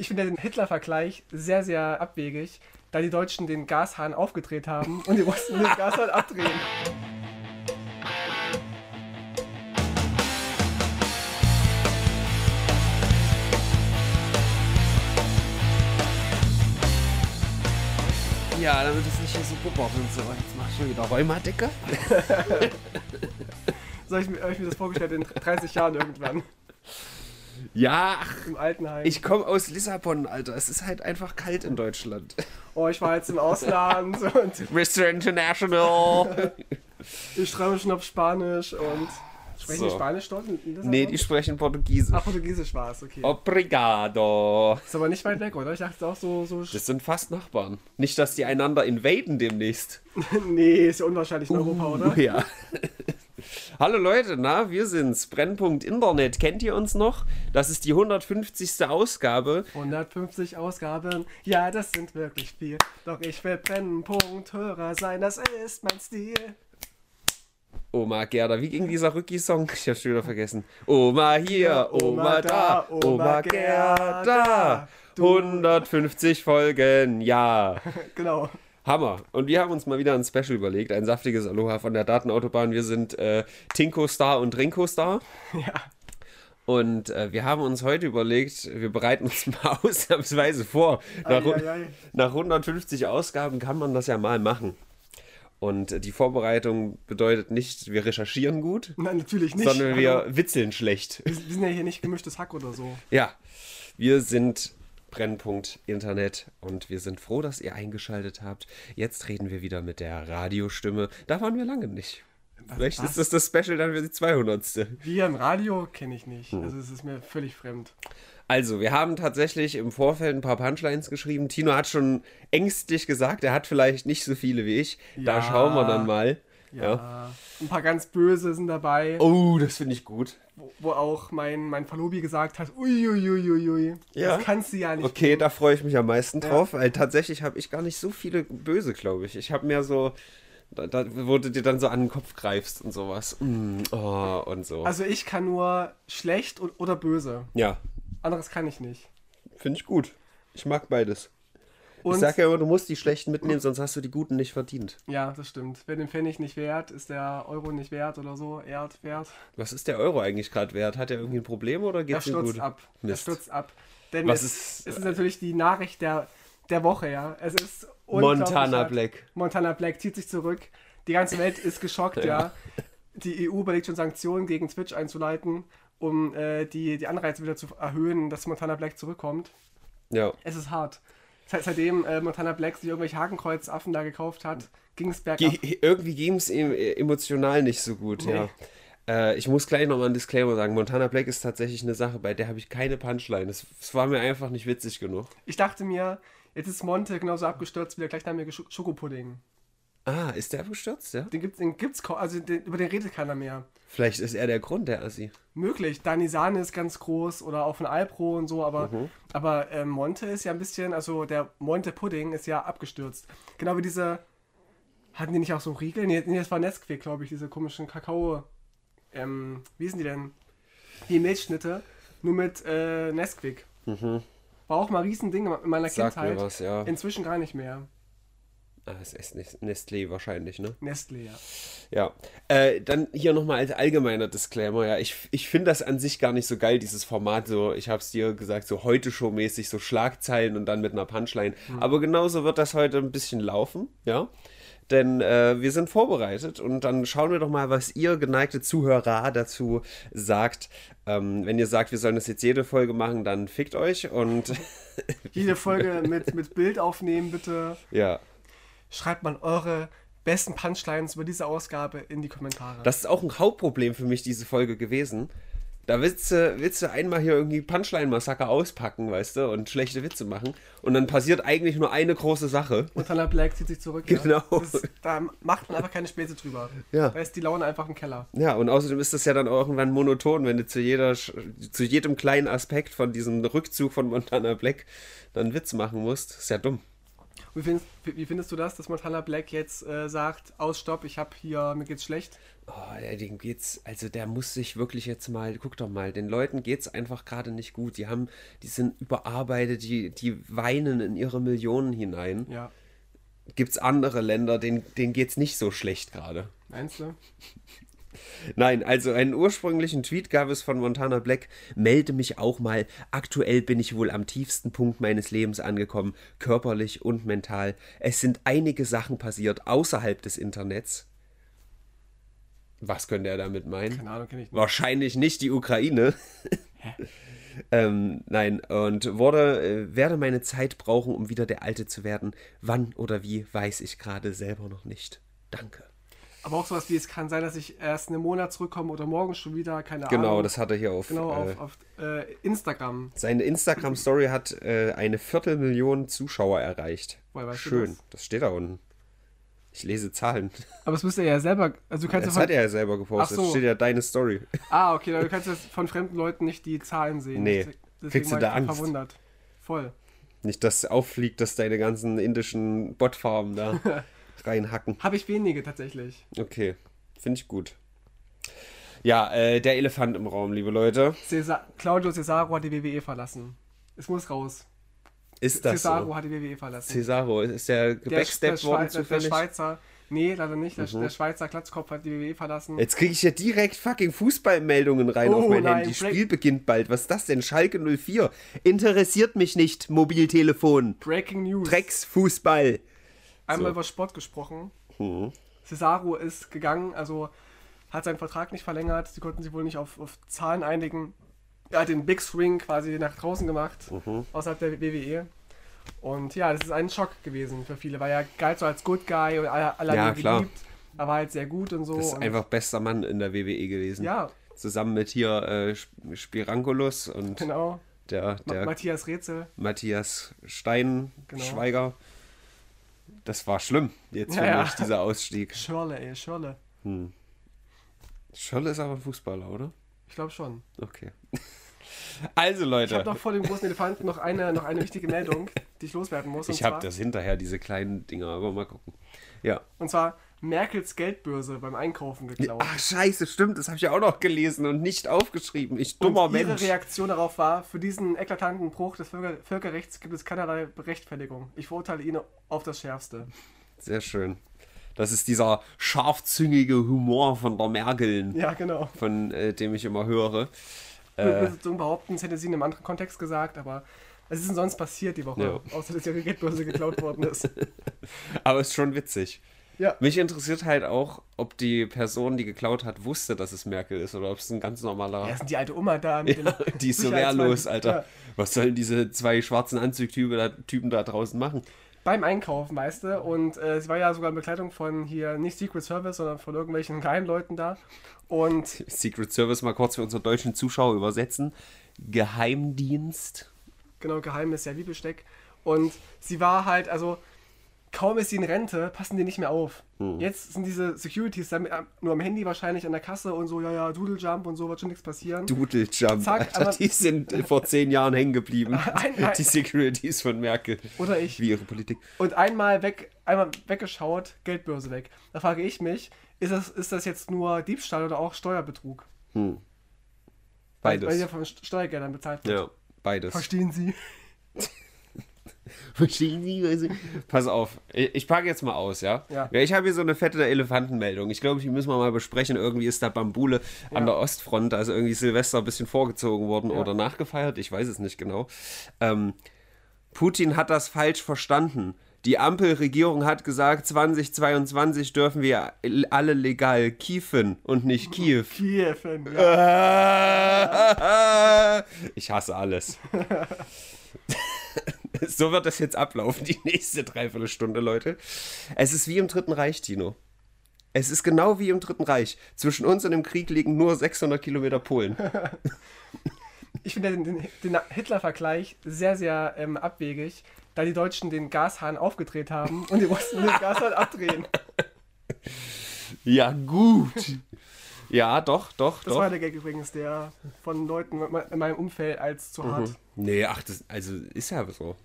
Ich finde den Hitler-Vergleich sehr, sehr abwegig, da die Deutschen den Gashahn aufgedreht haben und die Russen den Gashahn abdrehen. Ja, damit es nicht hier so bubbert und so. Jetzt mach ich schon wieder Rheumadecke. So habe ich, mir- hab ich mir das vorgestellt in 30 Jahren irgendwann. Ja, ach, ich komme aus Lissabon, Alter. Es ist halt einfach kalt in Deutschland. oh, ich war jetzt im Ausland und Mr. International. ich schreibe schon auf Spanisch und. Sprechen die So. Spanisch dort? nee, die sprechen Portugiesisch. Ah, Portugiesisch war es, okay. Obrigado. Ist aber nicht weit weg, oder? Ich dachte es auch so. so Das sind fast Nachbarn. Nicht, dass die einander invaden demnächst. nee, ist ja unwahrscheinlich in Europa, oder? Uh, ja. Hallo Leute, na, wir sind's. Brennpunkt Internet. Kennt ihr uns noch? Das ist die 150. Ausgabe. 150 Ausgaben, ja, das sind wirklich viel. Doch ich will Brennpunkt-Hörer sein, das ist mein Stil. Oma Gerda, wie ging dieser Rücki-Song? Ich hab's schon wieder vergessen. Oma hier, Oma da, Oma Gerda. 150 Folgen, ja. Genau. Hammer. Und wir haben uns mal wieder ein Special überlegt, ein saftiges Aloha von der Datenautobahn. Wir sind äh, Tinko Star und Rinko Star. Ja. Und äh, wir haben uns heute überlegt, wir bereiten uns mal ausnahmsweise vor. Nach, hu- Eieiei. nach 150 Ausgaben kann man das ja mal machen. Und äh, die Vorbereitung bedeutet nicht, wir recherchieren gut, Nein, natürlich nicht. sondern wir Hallo. witzeln schlecht. wir sind ja hier nicht gemischtes Hack oder so. Ja, wir sind Brennpunkt Internet und wir sind froh, dass ihr eingeschaltet habt. Jetzt reden wir wieder mit der Radiostimme. Da waren wir lange nicht. Vielleicht was? ist das das Special dann für die 200. Wir im Radio kenne ich nicht. Hm. Also es ist mir völlig fremd. Also, wir haben tatsächlich im Vorfeld ein paar Punchlines geschrieben. Tino hat schon ängstlich gesagt, er hat vielleicht nicht so viele wie ich. Da Ja. schauen wir dann mal. Ja. Ja. Ein paar ganz böse sind dabei, Oh, das finde ich gut. wo, wo auch mein, mein Verlobi gesagt hat, uiuiuiui, Ja. das kannst du ja nicht. Okay, da freue ich mich am meisten drauf, weil tatsächlich habe ich gar nicht so viele böse, glaube ich. Ich habe mehr so, da, da, wo du dir dann so an den Kopf greifst und sowas. Mm, oh, und so. Also ich kann nur schlecht und, oder böse. ja, Anderes kann ich nicht. finde ich gut. Ich mag beides. Und ich sag ja immer, du musst die schlechten mitnehmen, sonst hast du die guten nicht verdient. ja, das stimmt. Wer den Pfennig nicht wert, ist der Euro nicht wert oder so. Erd wert. Was ist der Euro eigentlich gerade wert? Hat er irgendwie ein Problem oder Er geht's ihm stürzt gut? ab. Er stürzt ab. Denn Was es, ist- es ist natürlich die Nachricht der, der Woche, ja. Es ist Montana. Black. Montana Black zieht sich zurück. Die ganze Welt ist geschockt, ja. Die EU überlegt schon Sanktionen gegen Twitch einzuleiten, um äh, die, die Anreize wieder zu erhöhen, dass Montana Black zurückkommt. Ja. Es ist hart. Seit, seitdem äh, Montana Black sich irgendwelche Hakenkreuzaffen da gekauft hat, ging es bergab. Ge irgendwie ging es ihm äh, emotional nicht so gut, Nee. ja. Äh, ich muss gleich nochmal einen Disclaimer sagen. Montana Black ist tatsächlich eine Sache, bei der habe ich keine Punchline. Es es war mir einfach nicht witzig genug. Ich dachte mir, jetzt ist Monte genauso abgestürzt wie der gleichnamige Sch Schokopudding. Ah, ist der abgestürzt, ja? Den gibt's, den gibt's kaum, also den, über den redet keiner mehr. Vielleicht ist er der Grund, der Assi. Möglich. Dani Sahne ist ganz groß oder auch von Alpro und so, aber, Mhm. aber ähm, Monte ist ja ein bisschen, also der Monte Pudding ist ja abgestürzt. Genau wie diese, hatten die nicht auch so Riegel? Nee, nee das war Nesquik, glaube ich, diese komischen Kakao, ähm, wie sind die denn? Die Milchschnitte, nur mit äh, Nesquik. War auch mal ein Riesending in meiner Mhm. Sag Kindheit. mir was, ja. Inzwischen gar nicht mehr. Ah, es ist Nest- Nestlé wahrscheinlich, ne? Nestle, ja. Ja. Äh, dann hier nochmal als allgemeiner Disclaimer, ja. Ich, ich finde das an sich gar nicht so geil, dieses Format, so, ich habe es dir gesagt, so heute Show-mäßig, so Schlagzeilen und dann mit einer Punchline. Aber genauso wird das heute ein bisschen laufen, ja. Denn äh, wir sind vorbereitet und dann schauen wir doch mal, was ihr geneigte Zuhörer dazu sagt. Ähm, wenn ihr sagt, wir sollen das jetzt jede Folge machen, dann fickt euch und Jede Folge mit, mit Bild aufnehmen, bitte. ja. Schreibt mal eure besten Punchlines über diese Ausgabe in die Kommentare. Das ist auch ein Hauptproblem für mich, diese Folge gewesen. Da willst du, willst du einmal hier irgendwie Punchline-Massaker auspacken, weißt du, und schlechte Witze machen. Und dann passiert eigentlich nur eine große Sache. Montana Black zieht sich zurück. Genau. Ja. Das, da macht man einfach keine Späße drüber. Ja. Da ist die Laune einfach im Keller. Ja, und außerdem ist das ja dann auch irgendwann monoton, wenn du zu jeder, zu jedem kleinen Aspekt von diesem Rückzug von Montana Black dann Witz machen musst. Ist ja dumm. Wie findest, wie findest du das, dass Montana Black jetzt äh, sagt, aus Stopp, ich hab hier, mir geht's schlecht? Oh, dem geht's, also der muss sich wirklich jetzt mal, guck doch mal, den Leuten geht's einfach gerade nicht gut. Die haben, die sind überarbeitet, die, die weinen in ihre Millionen hinein. Ja. Gibt's andere Länder, denen, denen geht's nicht so schlecht gerade. Meinst du? Nein, also einen ursprünglichen Tweet gab es von Montana Black. Melde mich auch mal. Aktuell bin ich wohl am tiefsten Punkt meines Lebens angekommen, körperlich und mental. Es sind einige Sachen passiert außerhalb des Internets. Was könnte er damit meinen? Keine Ahnung, kenne ich nicht. Wahrscheinlich nicht die Ukraine. ähm, nein, und wurde, äh, werde meine Zeit brauchen, um wieder der Alte zu werden. Wann oder wie, weiß ich gerade selber noch nicht. Danke. Aber auch sowas wie, es kann sein, dass ich erst einen Monat zurückkomme oder morgen schon wieder, keine Genau, Ahnung. das hat er hier auf. Genau, äh, auf, auf äh, Instagram. Seine Instagram-Story hat äh, eine Viertelmillion Zuschauer erreicht. Du Schön, das? das? steht da unten. Ich lese Zahlen. Aber das müsste er ja selber, also du kannst Das ja hat von, er ja selber gepostet. Ach so. Das steht ja deine Story. Ah, okay, du kannst jetzt von fremden Leuten nicht die Zahlen sehen. Nee. Deswegen Kriegst du da Angst? verwundert. Voll. Nicht, dass auffliegt, dass deine ganzen indischen Botfarmen da reinhacken. Habe ich wenige tatsächlich. Okay, finde ich gut. Ja, äh, der Elefant im Raum, liebe Leute. Cesa Claudio Cesaro hat die WWE verlassen. Es muss raus. Ist das Cesaro so? hat die WWE verlassen. Cesaro, ist der der, der, gebacksteppt worden der zufällig? Mhm. Schweizer, nee, leider nicht. Der, der Schweizer Glatzkopf hat die WWE verlassen. Jetzt kriege ich ja direkt fucking Fußballmeldungen rein Oh auf mein nein, Handy. Break- Spiel beginnt bald. Was ist das denn? Schalke 04. Interessiert mich nicht, Mobiltelefon. Breaking News. Drecksfußball. Einmal So. über Sport gesprochen. Mhm. Cesaro ist gegangen, also hat seinen Vertrag nicht verlängert. Sie konnten sich wohl nicht auf, auf Zahlen einigen. Er hat den Big Swing quasi nach draußen gemacht, Mhm. außerhalb der WWE. Und ja, das ist ein Schock gewesen für viele, weil er galt so als Good Guy und alle, alle Ja, geliebt. Er war halt sehr gut und so. Das ist und einfach bester Mann in der WWE gewesen. Ja, Zusammen mit hier äh, Sp- Spirangulos und genau. der, Ma der Matthias Rätsel. Matthias Stein, Genau. Schweiger. Das war schlimm, jetzt Ja, für ja. mich, dieser Ausstieg. Schörle, ey, Schörle. Scholle ist aber ein Fußballer, oder? Ich glaube schon. Okay. Also Ich Leute, habe noch vor dem großen Elefanten noch eine, noch eine wichtige Meldung, die ich loswerden muss. ich habe das hinterher, diese kleinen Dinger, aber mal gucken. Ja. Und zwar Merkels Geldbörse beim Einkaufen geklaut. Ach scheiße, stimmt, das habe ich ja auch noch gelesen und nicht aufgeschrieben. Ich dummer und ihre Mensch. Reaktion darauf war, für diesen eklatanten Bruch des Völker Völkerrechts gibt es keinerlei Rechtfertigung. Ich verurteile ihn auf das Schärfste. Sehr schön. Das ist dieser scharfzüngige Humor von der Merkeln, Ja, genau. von äh, dem ich immer höre. Ich würde so behaupten, das hätte sie in einem anderen Kontext gesagt, aber was ist denn sonst passiert die Woche? Ja. Außer, dass ihre Geldbörse geklaut worden ist. Aber ist schon witzig. Ja. Mich interessiert halt auch, ob die Person, die geklaut hat, wusste, dass es Merkel ist oder ob es ein ganz normaler. Ja, sind die alte Oma da mit Ja, die ist so wehrlos, Alter. Ja. Was sollen diese zwei schwarzen Anzugtypen da, Typen da draußen machen? Beim Einkaufen, weißt du? Und äh, sie war ja sogar in Begleitung von hier, nicht Secret Service, sondern von irgendwelchen Geheimleuten da. Und Secret Service mal kurz für unsere deutschen Zuschauer übersetzen. Geheimdienst. genau, geheim ist ja wie Besteck. Und sie war halt, also kaum ist sie in Rente, passen die nicht mehr auf. Hm. Jetzt sind diese Securities dann mit, nur am Handy wahrscheinlich an der Kasse und so, ja, ja, Doodle Jump und so, wird schon nichts passieren. Doodle Jump. Zack, Alter, aber- die sind vor zehn Jahren hängen geblieben. Ein- ein- die Securities von Merkel. Oder ich. Wie ihre Politik. Und einmal weg, einmal weggeschaut, Geldbörse weg. Da frage ich mich, ist das, ist das jetzt nur Diebstahl oder auch Steuerbetrug? Weil, weil Beides. ja von St- Steuergeldern bezahlt wird. Ja, beides. Verstehen Sie? Verstehen Sie? ich- Pass auf, ich, ich packe jetzt mal aus, ja? Ja. ich habe hier so eine fette Elefantenmeldung. Ich glaube, die müssen wir mal besprechen. Irgendwie ist da Bambule an der Ostfront, also irgendwie Silvester ein bisschen vorgezogen worden oder nachgefeiert. Ich weiß es nicht genau. Ähm, Putin hat das falsch verstanden. Die Ampelregierung hat gesagt, 2022 dürfen wir alle legal kiefen und nicht Kiew. Kiew. Ja. Ich hasse alles. so wird das jetzt ablaufen, die nächste Dreiviertelstunde, Leute. Es ist wie im Dritten Reich, Tino. Es ist genau wie im Dritten Reich. Zwischen uns und dem Krieg liegen nur 600 Kilometer Polen. Ich finde den, den, den Hitler-Vergleich sehr, sehr ähm, abwegig, da die Deutschen den Gashahn aufgedreht haben und die mussten den Gashahn abdrehen. Ja, gut. Ja, doch, doch, Das doch. war der Gag übrigens, der von Leuten in meinem Umfeld als zu hart. Nee, ach, das, also ist ja so.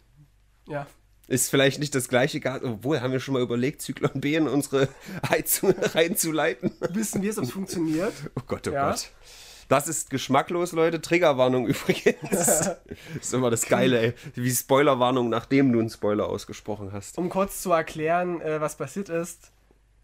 Ja. Ist vielleicht nicht das gleiche Gas, obwohl haben wir schon mal überlegt, Zyklon B in unsere Heizung reinzuleiten. Wissen wir, ob es funktioniert? Oh Gott, oh Ja. Gott. Das ist geschmacklos, Leute. Triggerwarnung übrigens. das ist immer das Geile, ey. Wie Spoilerwarnung, nachdem du einen Spoiler ausgesprochen hast. Um kurz zu erklären, äh, was passiert ist.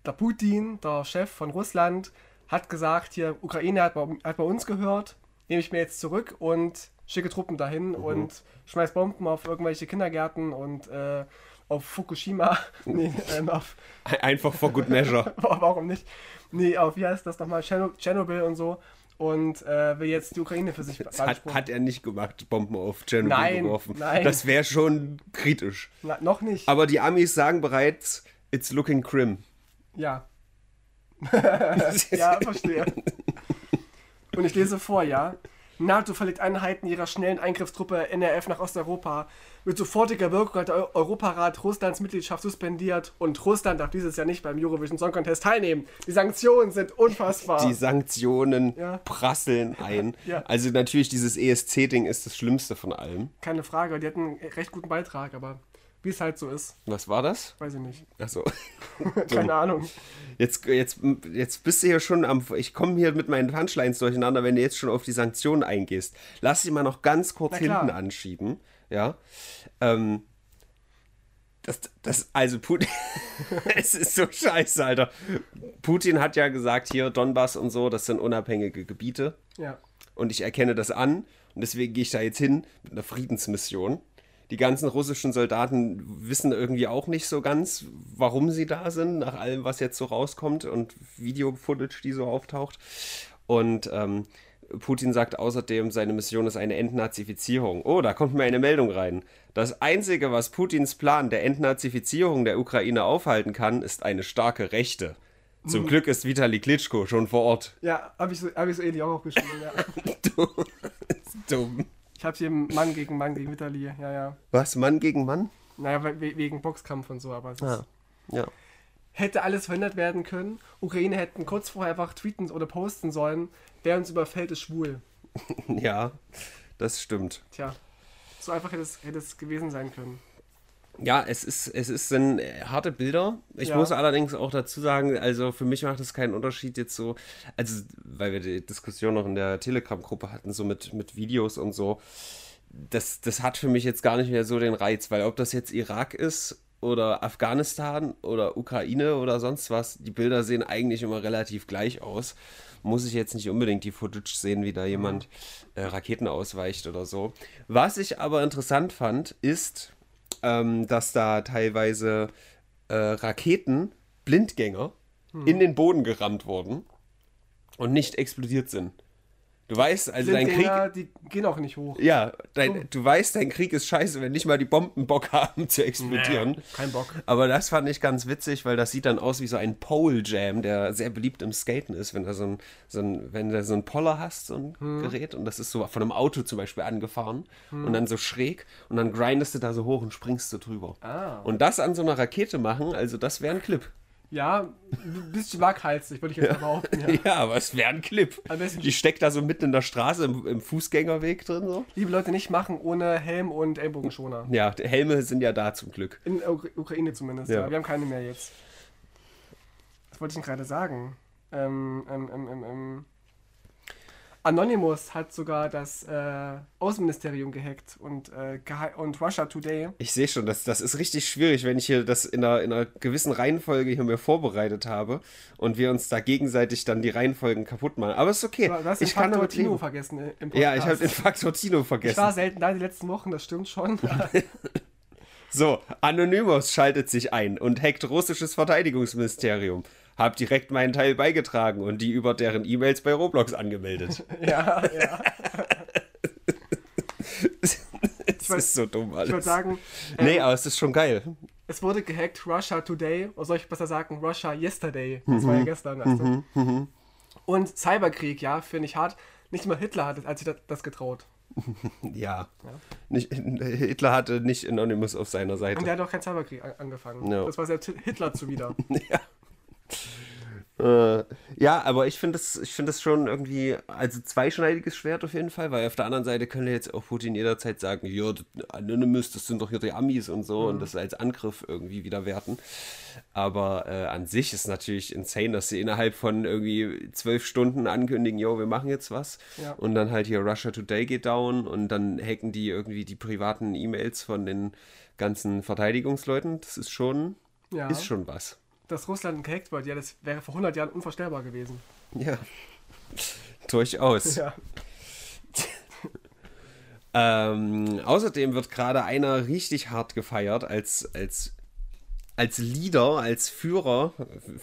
Der Putin, der Chef von Russland, hat gesagt, hier, Ukraine hat bei, hat bei uns gehört, nehme ich mir jetzt zurück und schicke Truppen dahin und schmeiß Bomben auf irgendwelche Kindergärten und äh, auf Fukushima. nee, ähm, auf, Einfach for good measure. warum nicht? Nee, auf, wie heißt das nochmal? Tscherno- Tschernobyl und so. Und äh, will jetzt die Ukraine für sich Das hat, hat er nicht gemacht, Bomben auf Tschernobyl Nein, geworfen. nein. Das wäre schon kritisch. Na, noch nicht. Aber die Amis sagen bereits, it's looking grim. Ja. Ja, verstehe. Und ich lese vor, ja. NATO verlegt Einheiten ihrer schnellen Eingriffstruppe NRF nach Osteuropa. Mit sofortiger Wirkung hat der Eu- Europarat Russlands Mitgliedschaft suspendiert und Russland darf dieses Jahr nicht beim Eurovision Song Contest teilnehmen. Die Sanktionen sind unfassbar. Die Sanktionen Ja. prasseln ein. Ja. Also natürlich dieses ESC-Ding ist das Schlimmste von allem. Keine Frage, die hatten einen recht guten Beitrag, aber wie es halt so ist, Was war das? weiß ich nicht. Achso. Keine Ahnung. Jetzt, jetzt, jetzt bist du hier schon am. Ich komme hier mit meinen Punchlines durcheinander, wenn du jetzt schon auf die Sanktionen eingehst. Lass sie mal noch ganz kurz hinten anschieben. Ja. Ähm, das, das, also Putin. es ist so scheiße, Alter. Putin hat ja gesagt, hier Donbass und so, das sind unabhängige Gebiete. Ja. Und ich erkenne das an. Und deswegen gehe ich da jetzt hin mit einer Friedensmission. Die ganzen russischen Soldaten wissen irgendwie auch nicht so ganz, warum sie da sind, nach allem, was jetzt so rauskommt und Video-Footage, die so auftaucht. Und ähm, Putin sagt außerdem, seine Mission ist eine Entnazifizierung. Oh, da kommt mir eine Meldung rein. Das Einzige, was Putins Plan der Entnazifizierung der Ukraine aufhalten kann, ist eine starke Rechte. Zum Glück ist Vitali Klitschko schon vor Ort. Ja, habe ich, so, hab ich so ähnlich auch aufgeschrieben, ja. Du, dumm. Ich habe hier Mann gegen Mann gegen Vitali, ja, ja. Was, Mann gegen Mann? Naja, we wegen Boxkampf und so, aber es ist, Ah, ja. hätte alles verhindert werden können. Ukraine hätten kurz vorher einfach tweeten oder posten sollen, wer uns überfällt, ist schwul. Ja, das stimmt. Tja, so einfach hätte es, hätte es gewesen sein können. Ja, es ist, es ist sind äh, harte Bilder. Ich Ja. muss allerdings auch dazu sagen, also für mich macht es keinen Unterschied jetzt so, also weil wir die Diskussion noch in der Telegram-Gruppe hatten, so mit, mit Videos und so. Das, das hat für mich jetzt gar nicht mehr so den Reiz, weil ob das jetzt Irak ist oder Afghanistan oder Ukraine oder sonst was, die Bilder sehen eigentlich immer relativ gleich aus. Muss ich jetzt nicht unbedingt die Footage sehen, wie da jemand äh, Raketen ausweicht oder so. Was ich aber interessant fand, ist, ähm, dass da teilweise äh, Raketen, Blindgänger, in den Boden gerammt wurden und nicht explodiert sind. Du weißt, also dein Krieg. Blindgänger, die gehen auch nicht hoch. Ja, dein, du weißt, dein Krieg ist scheiße, wenn nicht mal die Bomben Bock haben zu explodieren. Kein Bock. Aber das fand ich ganz witzig, weil das sieht dann aus wie so ein Pole Jam, der sehr beliebt im Skaten ist, wenn du so ein, so ein, wenn du so ein Poller hast, so ein Hm. Gerät, und das ist so von einem Auto zum Beispiel angefahren und dann so schräg und dann grindest du da so hoch und springst du drüber. Ah. Und das an so einer Rakete machen, also das wäre ein Clip. Ja, ein bisschen waghalsig, würde ich jetzt behaupten. Ja. Ja, aber es wäre ein Clip. Die steckt da so mitten in der Straße im, im Fußgängerweg drin so. Liebe Leute, nicht machen ohne Helm und Ellbogenschoner. Ja, die Helme sind ja da zum Glück. In der Ukra- Ukraine zumindest, Ja. ja. Wir haben keine mehr jetzt. Was wollte ich denn gerade sagen? Ähm, ähm, ähm, ähm, ähm. Anonymous hat sogar das äh, Außenministerium gehackt und, äh, und Russia Today. Ich sehe schon, das, das ist richtig schwierig, wenn ich hier das in einer, in einer gewissen Reihenfolge hier mir vorbereitet habe und wir uns da gegenseitig dann die Reihenfolgen kaputt machen. Aber ist okay. Du hast den ich kann Faktor damit Tino leben. vergessen äh, im Ja, ich habe den Podcast. Faktor Tino Ich war vergessen. selten da die letzten Wochen, das stimmt schon. So, Anonymous schaltet sich ein und hackt russisches Verteidigungsministerium. Hab direkt meinen Teil beigetragen und die über deren E-Mails bei Roblox angemeldet. ja, ja. Das ist so dumm alles. Ich würde sagen, ähm, nee, aber es ist schon geil. es wurde gehackt Russia Today, oder soll ich besser sagen Russia Yesterday. Das war ja gestern. Weißt du? Und Cyberkrieg, ja, finde ich hart. Nicht mal Hitler hat als sich das, getraut. Ja. Nicht, Hitler hatte nicht Anonymous auf seiner Seite. Und der hat auch keinen Cyberkrieg an angefangen. Ja. Das war selbst Hitler zuwider. Ja. Äh, ja, aber ich finde das, ich finde das schon irgendwie, also zweischneidiges Schwert auf jeden Fall, weil auf der anderen Seite könnte jetzt auch Putin jederzeit sagen, ja, Anonymous, das sind doch hier die Amis und so mhm. und das als Angriff irgendwie wieder werten. Aber äh, an sich ist natürlich insane, dass sie innerhalb von irgendwie zwölf Stunden ankündigen, jo, wir machen jetzt was. Ja. Und dann halt hier Russia Today geht down und dann hacken die irgendwie die privaten E-Mails von den ganzen Verteidigungsleuten. Das ist schon, ja. ist schon was dass Russland gehackt wird, ja, das wäre vor 100 Jahren unvorstellbar gewesen. Ja, durchaus. Ja. ähm, außerdem wird gerade einer richtig hart gefeiert als, als, als Leader, als Führer,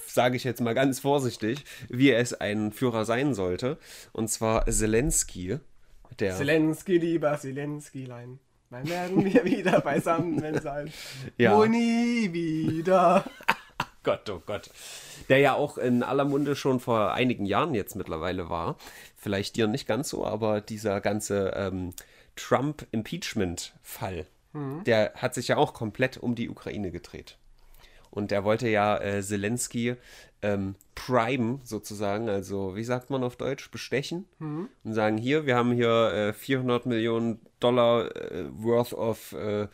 sage ich jetzt mal ganz vorsichtig, wie es ein Führer sein sollte. Und zwar Zelensky. Der Zelensky, lieber Zelenskylein. Wann werden wir wieder beisammen sein? Ja. Wo nie wieder. Gott, oh Gott. Der ja auch in aller Munde schon vor einigen Jahren jetzt mittlerweile war. Vielleicht dir nicht ganz so, aber dieser ganze ähm, Trump-Impeachment-Fall, mhm. der hat sich ja auch komplett um die Ukraine gedreht. Und der wollte ja äh, Zelensky ähm, prime sozusagen, also wie sagt man auf Deutsch, bestechen mhm. und sagen, hier, wir haben hier äh, 400 Millionen Dollar äh, worth of äh,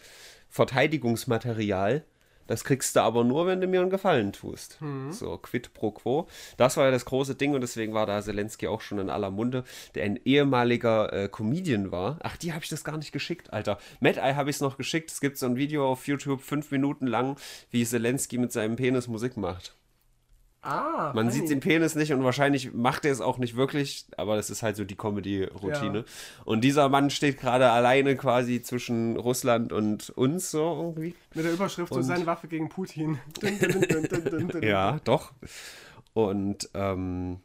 Verteidigungsmaterial das kriegst du aber nur, wenn du mir einen Gefallen tust. Mhm. So, quid pro quo. Das war ja das große Ding und deswegen war da Zelensky auch schon in aller Munde, der ein ehemaliger äh, Comedian war. Ach, die habe ich das gar nicht geschickt, Alter. Mad Eye habe ich es noch geschickt. Es gibt so ein Video auf YouTube, fünf Minuten lang, wie Zelensky mit seinem Penis Musik macht. Ah, Man sieht den Penis nicht und wahrscheinlich macht er es auch nicht wirklich, aber das ist halt so die Comedy-Routine. Ja. Und dieser Mann steht gerade alleine quasi zwischen Russland und uns so irgendwie. Mit der Überschrift und, so seine Waffe gegen Putin. ja, doch. Und ähm,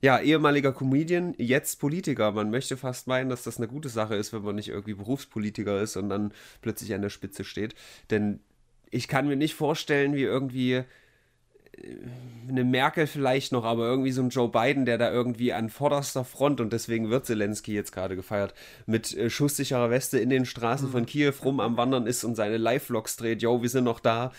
ja, ehemaliger Comedian, jetzt Politiker. Man möchte fast meinen, dass das eine gute Sache ist, wenn man nicht irgendwie Berufspolitiker ist und dann plötzlich an der Spitze steht. Denn ich kann mir nicht vorstellen, wie irgendwie eine Merkel vielleicht noch, aber irgendwie so ein Joe Biden, der da irgendwie an vorderster Front und deswegen wird Zelensky jetzt gerade gefeiert, mit äh, schusssicherer Weste in den Straßen von Kiew rum am Wandern ist und seine Live-Vlogs dreht. Yo, wir sind noch da,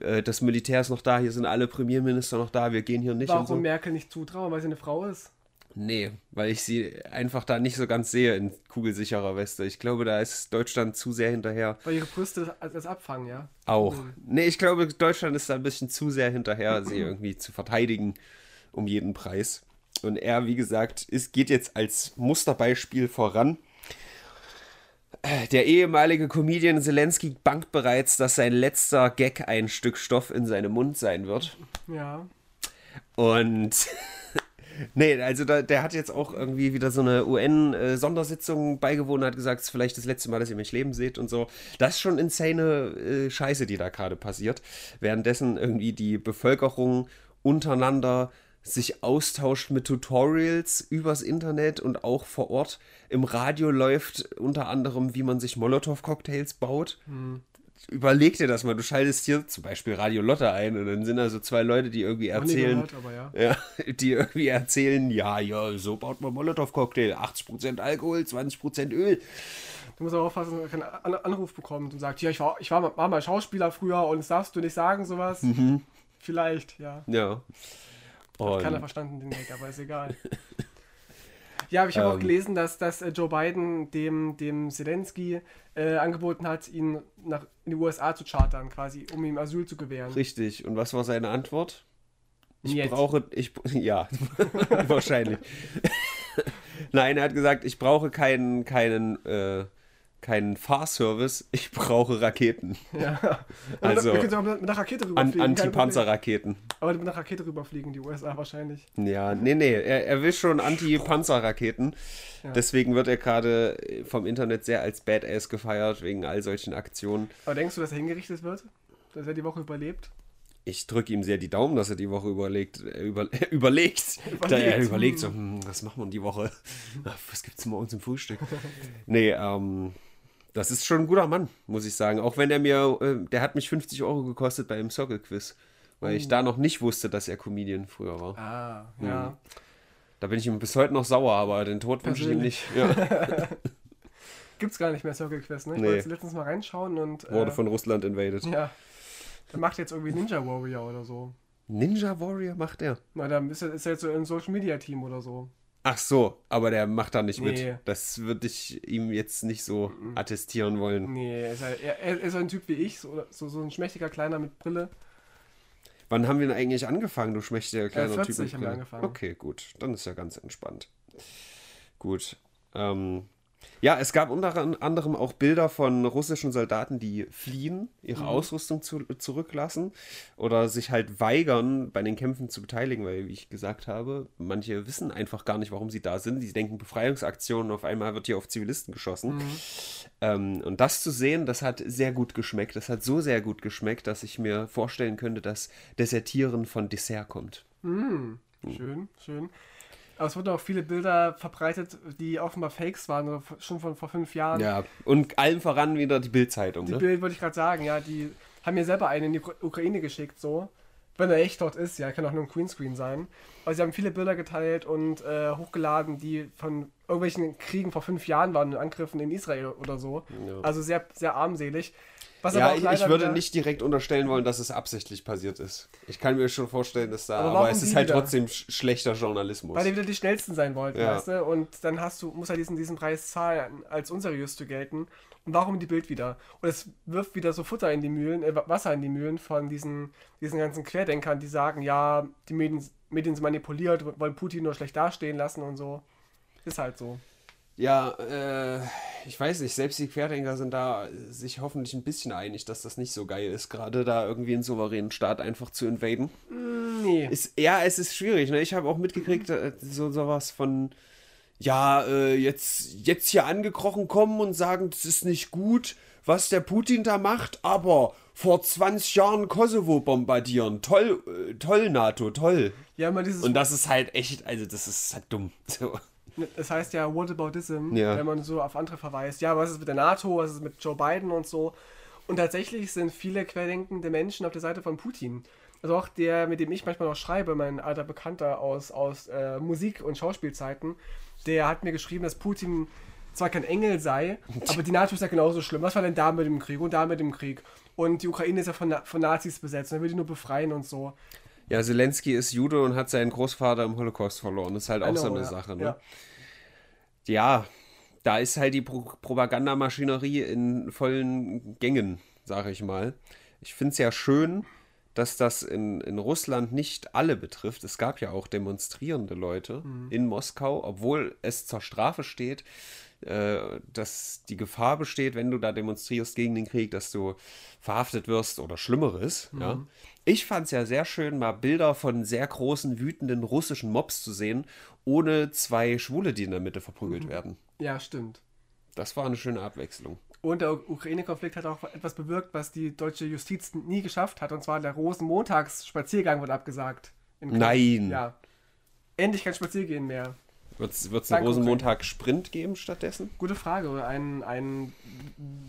äh, das Militär ist noch da, hier sind alle Premierminister noch da, wir gehen hier nicht. Warum so. Merkel nicht zutrauen, weil sie eine Frau ist? Nee, weil ich sie einfach da nicht so ganz sehe in kugelsicherer Weste. Ich glaube, da ist Deutschland zu sehr hinterher. Weil ihre Brüste das abfangen, ja? Auch. Mhm. Nee, ich glaube, Deutschland ist da ein bisschen zu sehr hinterher, sie irgendwie zu verteidigen um jeden Preis. Und er, wie gesagt, ist, geht jetzt als Musterbeispiel voran. Der ehemalige Comedian Zelensky bangt bereits, dass sein letzter Gag ein Stück Stoff in seinem Mund sein wird. Ja. Und Nee, also da, der hat jetzt auch irgendwie wieder so eine UN-Sondersitzung beigewohnt, hat gesagt, es ist vielleicht das letzte Mal, dass ihr mich leben seht und so. Das ist schon insane äh, Scheiße, die da gerade passiert. Währenddessen irgendwie die Bevölkerung untereinander sich austauscht mit Tutorials übers Internet und auch vor Ort im Radio läuft unter anderem, wie man sich Molotow-Cocktails baut. Mhm überleg dir das mal, du schaltest hier zum Beispiel Radio Lotte ein und dann sind da so zwei Leute, die irgendwie erzählen, gehört, ja. ja. die irgendwie erzählen, ja, ja, so baut man Molotow-Cocktail, 80% Alkohol, 20% Öl. Du musst auch aufpassen, dass er keinen Anruf bekommt und sagt, ja, ich war, ich war, war mal Schauspieler früher und das darfst du nicht sagen, sowas. Mhm. Vielleicht, ja. Ja. Hat keiner verstanden, den Hack, aber ist egal. Ja, aber ich habe ähm, auch gelesen, dass, dass äh, Joe Biden dem, dem Zelensky äh, angeboten hat, ihn nach in die USA zu chartern, quasi, um ihm Asyl zu gewähren. Richtig. Und was war seine Antwort? Ich Jetzt. brauche, ich, ja, wahrscheinlich. Nein, er hat gesagt, ich brauche keinen, keinen, äh, keinen Fahrservice, ich brauche Raketen. Ja. Also, wir können mit einer Rakete rüberfliegen. An Anti-Panzer-Raketen. Aber mit einer Rakete rüberfliegen, die USA wahrscheinlich. Ja, nee, nee, er, er will schon Anti-Panzer-Raketen. Ja. Deswegen wird er gerade vom Internet sehr als Badass gefeiert, wegen all solchen Aktionen. Aber denkst du, dass er hingerichtet wird? Dass er die Woche überlebt? ich drücke ihm sehr die Daumen, dass er die Woche überlegt, äh, über, äh, überlegt, überlegt. Da er überlegt so, hm, was machen wir die Woche? Was gibt es morgens im Frühstück? nee, ähm, das ist schon ein guter Mann, muss ich sagen. Auch wenn er mir, äh, der hat mich 50 Euro gekostet bei einem Circle Quiz, weil oh. ich da noch nicht wusste, dass er Comedian früher war. Ah, ja. ja. Da bin ich ihm bis heute noch sauer, aber den Tod wünsche ich ihm nicht. Ja. Gibt's gar nicht mehr Circle Quiz, ne? Ich nee. wollte letztens mal reinschauen und. Wurde äh, von Russland invaded. Ja. Der macht jetzt irgendwie Ninja Warrior oder so. Ninja Warrior macht er? Na, dann ist er, ist er jetzt so im Social Media Team oder so. Ach so, aber der macht da nicht Nee. mit. Das würde ich ihm jetzt nicht so attestieren wollen. Nee, er ist, halt, er, er ist ein Typ wie ich, so, so, so ein schmächtiger Kleiner mit Brille. Wann haben wir denn eigentlich angefangen, du schmächtiger kleiner 40 Typ? mit haben wir angefangen. Okay, gut. Dann ist ja ganz entspannt. Gut. Ähm, ja, es gab unter anderem auch Bilder von russischen Soldaten, die fliehen, ihre Ausrüstung zu, zurücklassen oder sich halt weigern, bei den Kämpfen zu beteiligen, weil, wie ich gesagt habe, manche wissen einfach gar nicht, warum sie da sind. Sie denken Befreiungsaktionen, auf einmal wird hier auf Zivilisten geschossen. Ähm, und das zu sehen, das hat sehr gut geschmeckt. Das hat so sehr gut geschmeckt, dass ich mir vorstellen könnte, dass Desertieren von Dessert kommt. Hm, schön, schön. Aber es wurden auch viele Bilder verbreitet, die offenbar Fakes waren, oder schon von vor fünf Jahren. Ja, und allen voran wieder die Bildzeitung. Die Ne? Bild wollte ich gerade sagen, ja, die haben mir selber einen in die Ukra- Ukraine geschickt, so. Wenn er echt dort ist, ja, kann auch nur ein Greenscreen sein. Aber sie haben viele Bilder geteilt und äh, hochgeladen, die von irgendwelchen Kriegen vor fünf Jahren waren, Angriffen in Israel oder so. Ja. Also sehr, sehr armselig. Was Ja, ich, ich würde nicht direkt unterstellen wollen, dass es absichtlich passiert ist. Ich kann mir schon vorstellen, dass da, Aber aber, es ist halt wieder? trotzdem sch schlechter Journalismus. Weil die wieder die schnellsten sein wollten, Ja. weißt du? Und dann hast du, muss er diesen, diesen Preis zahlen, als unseriös zu gelten. Und warum die Bild wieder? Und es wirft wieder so Futter in die Mühlen, äh, Wasser in die Mühlen von diesen, diesen ganzen Querdenkern, die sagen, ja, die Medien, Medien sind manipuliert, wollen Putin nur schlecht dastehen lassen und so. Ist halt so. Ja, äh, ich weiß nicht, selbst die Querdenker sind da sich hoffentlich ein bisschen einig, dass das nicht so geil ist, gerade da irgendwie einen souveränen Staat einfach zu invaden. Nee. Ist, ja, es ist schwierig, ne? Ich habe auch mitgekriegt, äh, so sowas von, ja, äh, jetzt, jetzt hier angekrochen kommen und sagen, das ist nicht gut, was der Putin da macht, aber vor 20 Jahren Kosovo bombardieren. Toll, äh, toll, NATO, toll. Ja, immer dieses. Und das ist halt echt, also das ist halt dumm. So. Es heißt ja Whataboutism, Ja. wenn man so auf andere verweist. Ja, was ist mit der NATO, was ist mit Joe Biden und so. Und tatsächlich sind viele querdenkende Menschen auf der Seite von Putin. Also auch der, mit dem ich manchmal noch schreibe, mein alter Bekannter aus, aus äh, Musik- und Schauspielzeiten, der hat mir geschrieben, dass Putin zwar kein Engel sei, aber die NATO ist ja genauso schlimm. Was war denn da mit dem Krieg und da mit dem Krieg? Und die Ukraine ist ja von, von Nazis besetzt und er will die nur befreien und so. Ja, Zelensky ist Jude und hat seinen Großvater im Holocaust verloren. Das ist halt auch so Genau, eine ja. Sache, ne? Ja. ja, da ist halt die Pro Propagandamaschinerie in vollen Gängen, sage ich mal. Ich finde es ja schön, dass das in, in Russland nicht alle betrifft. Es gab ja auch demonstrierende Leute in Moskau, obwohl es zur Strafe steht, äh, dass die Gefahr besteht, wenn du da demonstrierst gegen den Krieg, dass du verhaftet wirst oder Schlimmeres. Ja. Ich fand es ja sehr schön, mal Bilder von sehr großen, wütenden russischen Mobs zu sehen, ohne zwei Schwule, die in der Mitte verprügelt werden. ja, stimmt. Das war eine schöne Abwechslung. Und der Ukraine-Konflikt hat auch etwas bewirkt, was die deutsche Justiz nie geschafft hat. Und zwar der Rosenmontagsspaziergang wird abgesagt. Nein. Ja. Endlich kein Spaziergehen mehr. Wird es einen Rosenmontag-Sprint geben stattdessen? Gute Frage. Oder ein, ein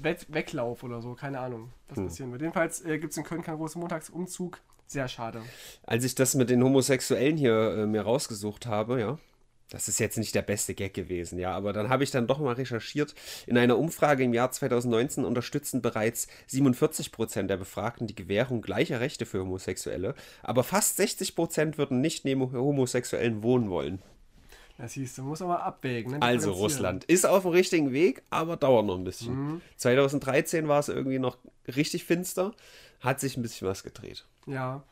Wett Weglauf oder so. Keine Ahnung, was passieren wird. Jedenfalls äh, gibt es in Köln keinen Rosenmontagsumzug. Sehr schade. Als ich das mit den Homosexuellen hier äh, mir rausgesucht habe, ja, das ist jetzt nicht der beste Gag gewesen, ja, aber dann habe ich dann doch mal recherchiert. In einer Umfrage im Jahr 2019 unterstützen bereits 47 Prozent der Befragten die Gewährung gleicher Rechte für Homosexuelle, aber fast 60 Prozent würden nicht neben Homosexuellen wohnen wollen. Das hieß, du musst aber abwägen. Ne? Also. Russland ist auf dem richtigen Weg, aber dauert noch ein bisschen. 2013 war es irgendwie noch richtig finster, hat sich ein bisschen was gedreht. Ja.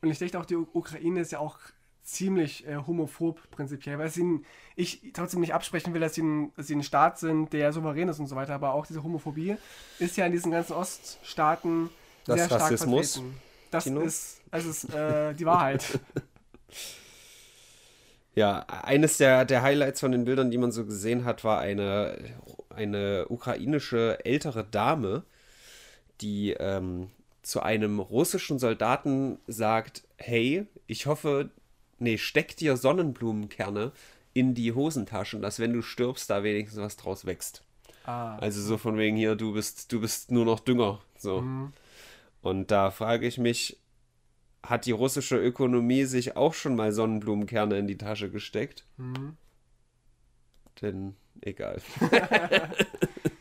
Und ich denke auch, die Ukraine ist ja auch ziemlich äh, homophob prinzipiell, weil sie ich trotzdem nicht absprechen will, dass sie, ein, dass sie ein Staat sind, der souverän ist und so weiter, aber auch diese Homophobie ist ja in diesen ganzen Oststaaten Das sehr stark Rassismus, vertreten. Das Tino? ist, das ist äh, die Wahrheit. Ja, eines der, der Highlights von den Bildern, die man so gesehen hat, war eine, eine ukrainische ältere Dame, die ähm, zu einem russischen Soldaten sagt, hey, ich hoffe, nee, steck dir Sonnenblumenkerne in die Hosentaschen, dass wenn du stirbst, da wenigstens was draus wächst. ah, Also so von wegen hier, du bist, du bist nur noch Dünger. So. Und da frage ich mich, hat die russische Ökonomie sich auch schon mal Sonnenblumenkerne in die Tasche gesteckt? Denn egal.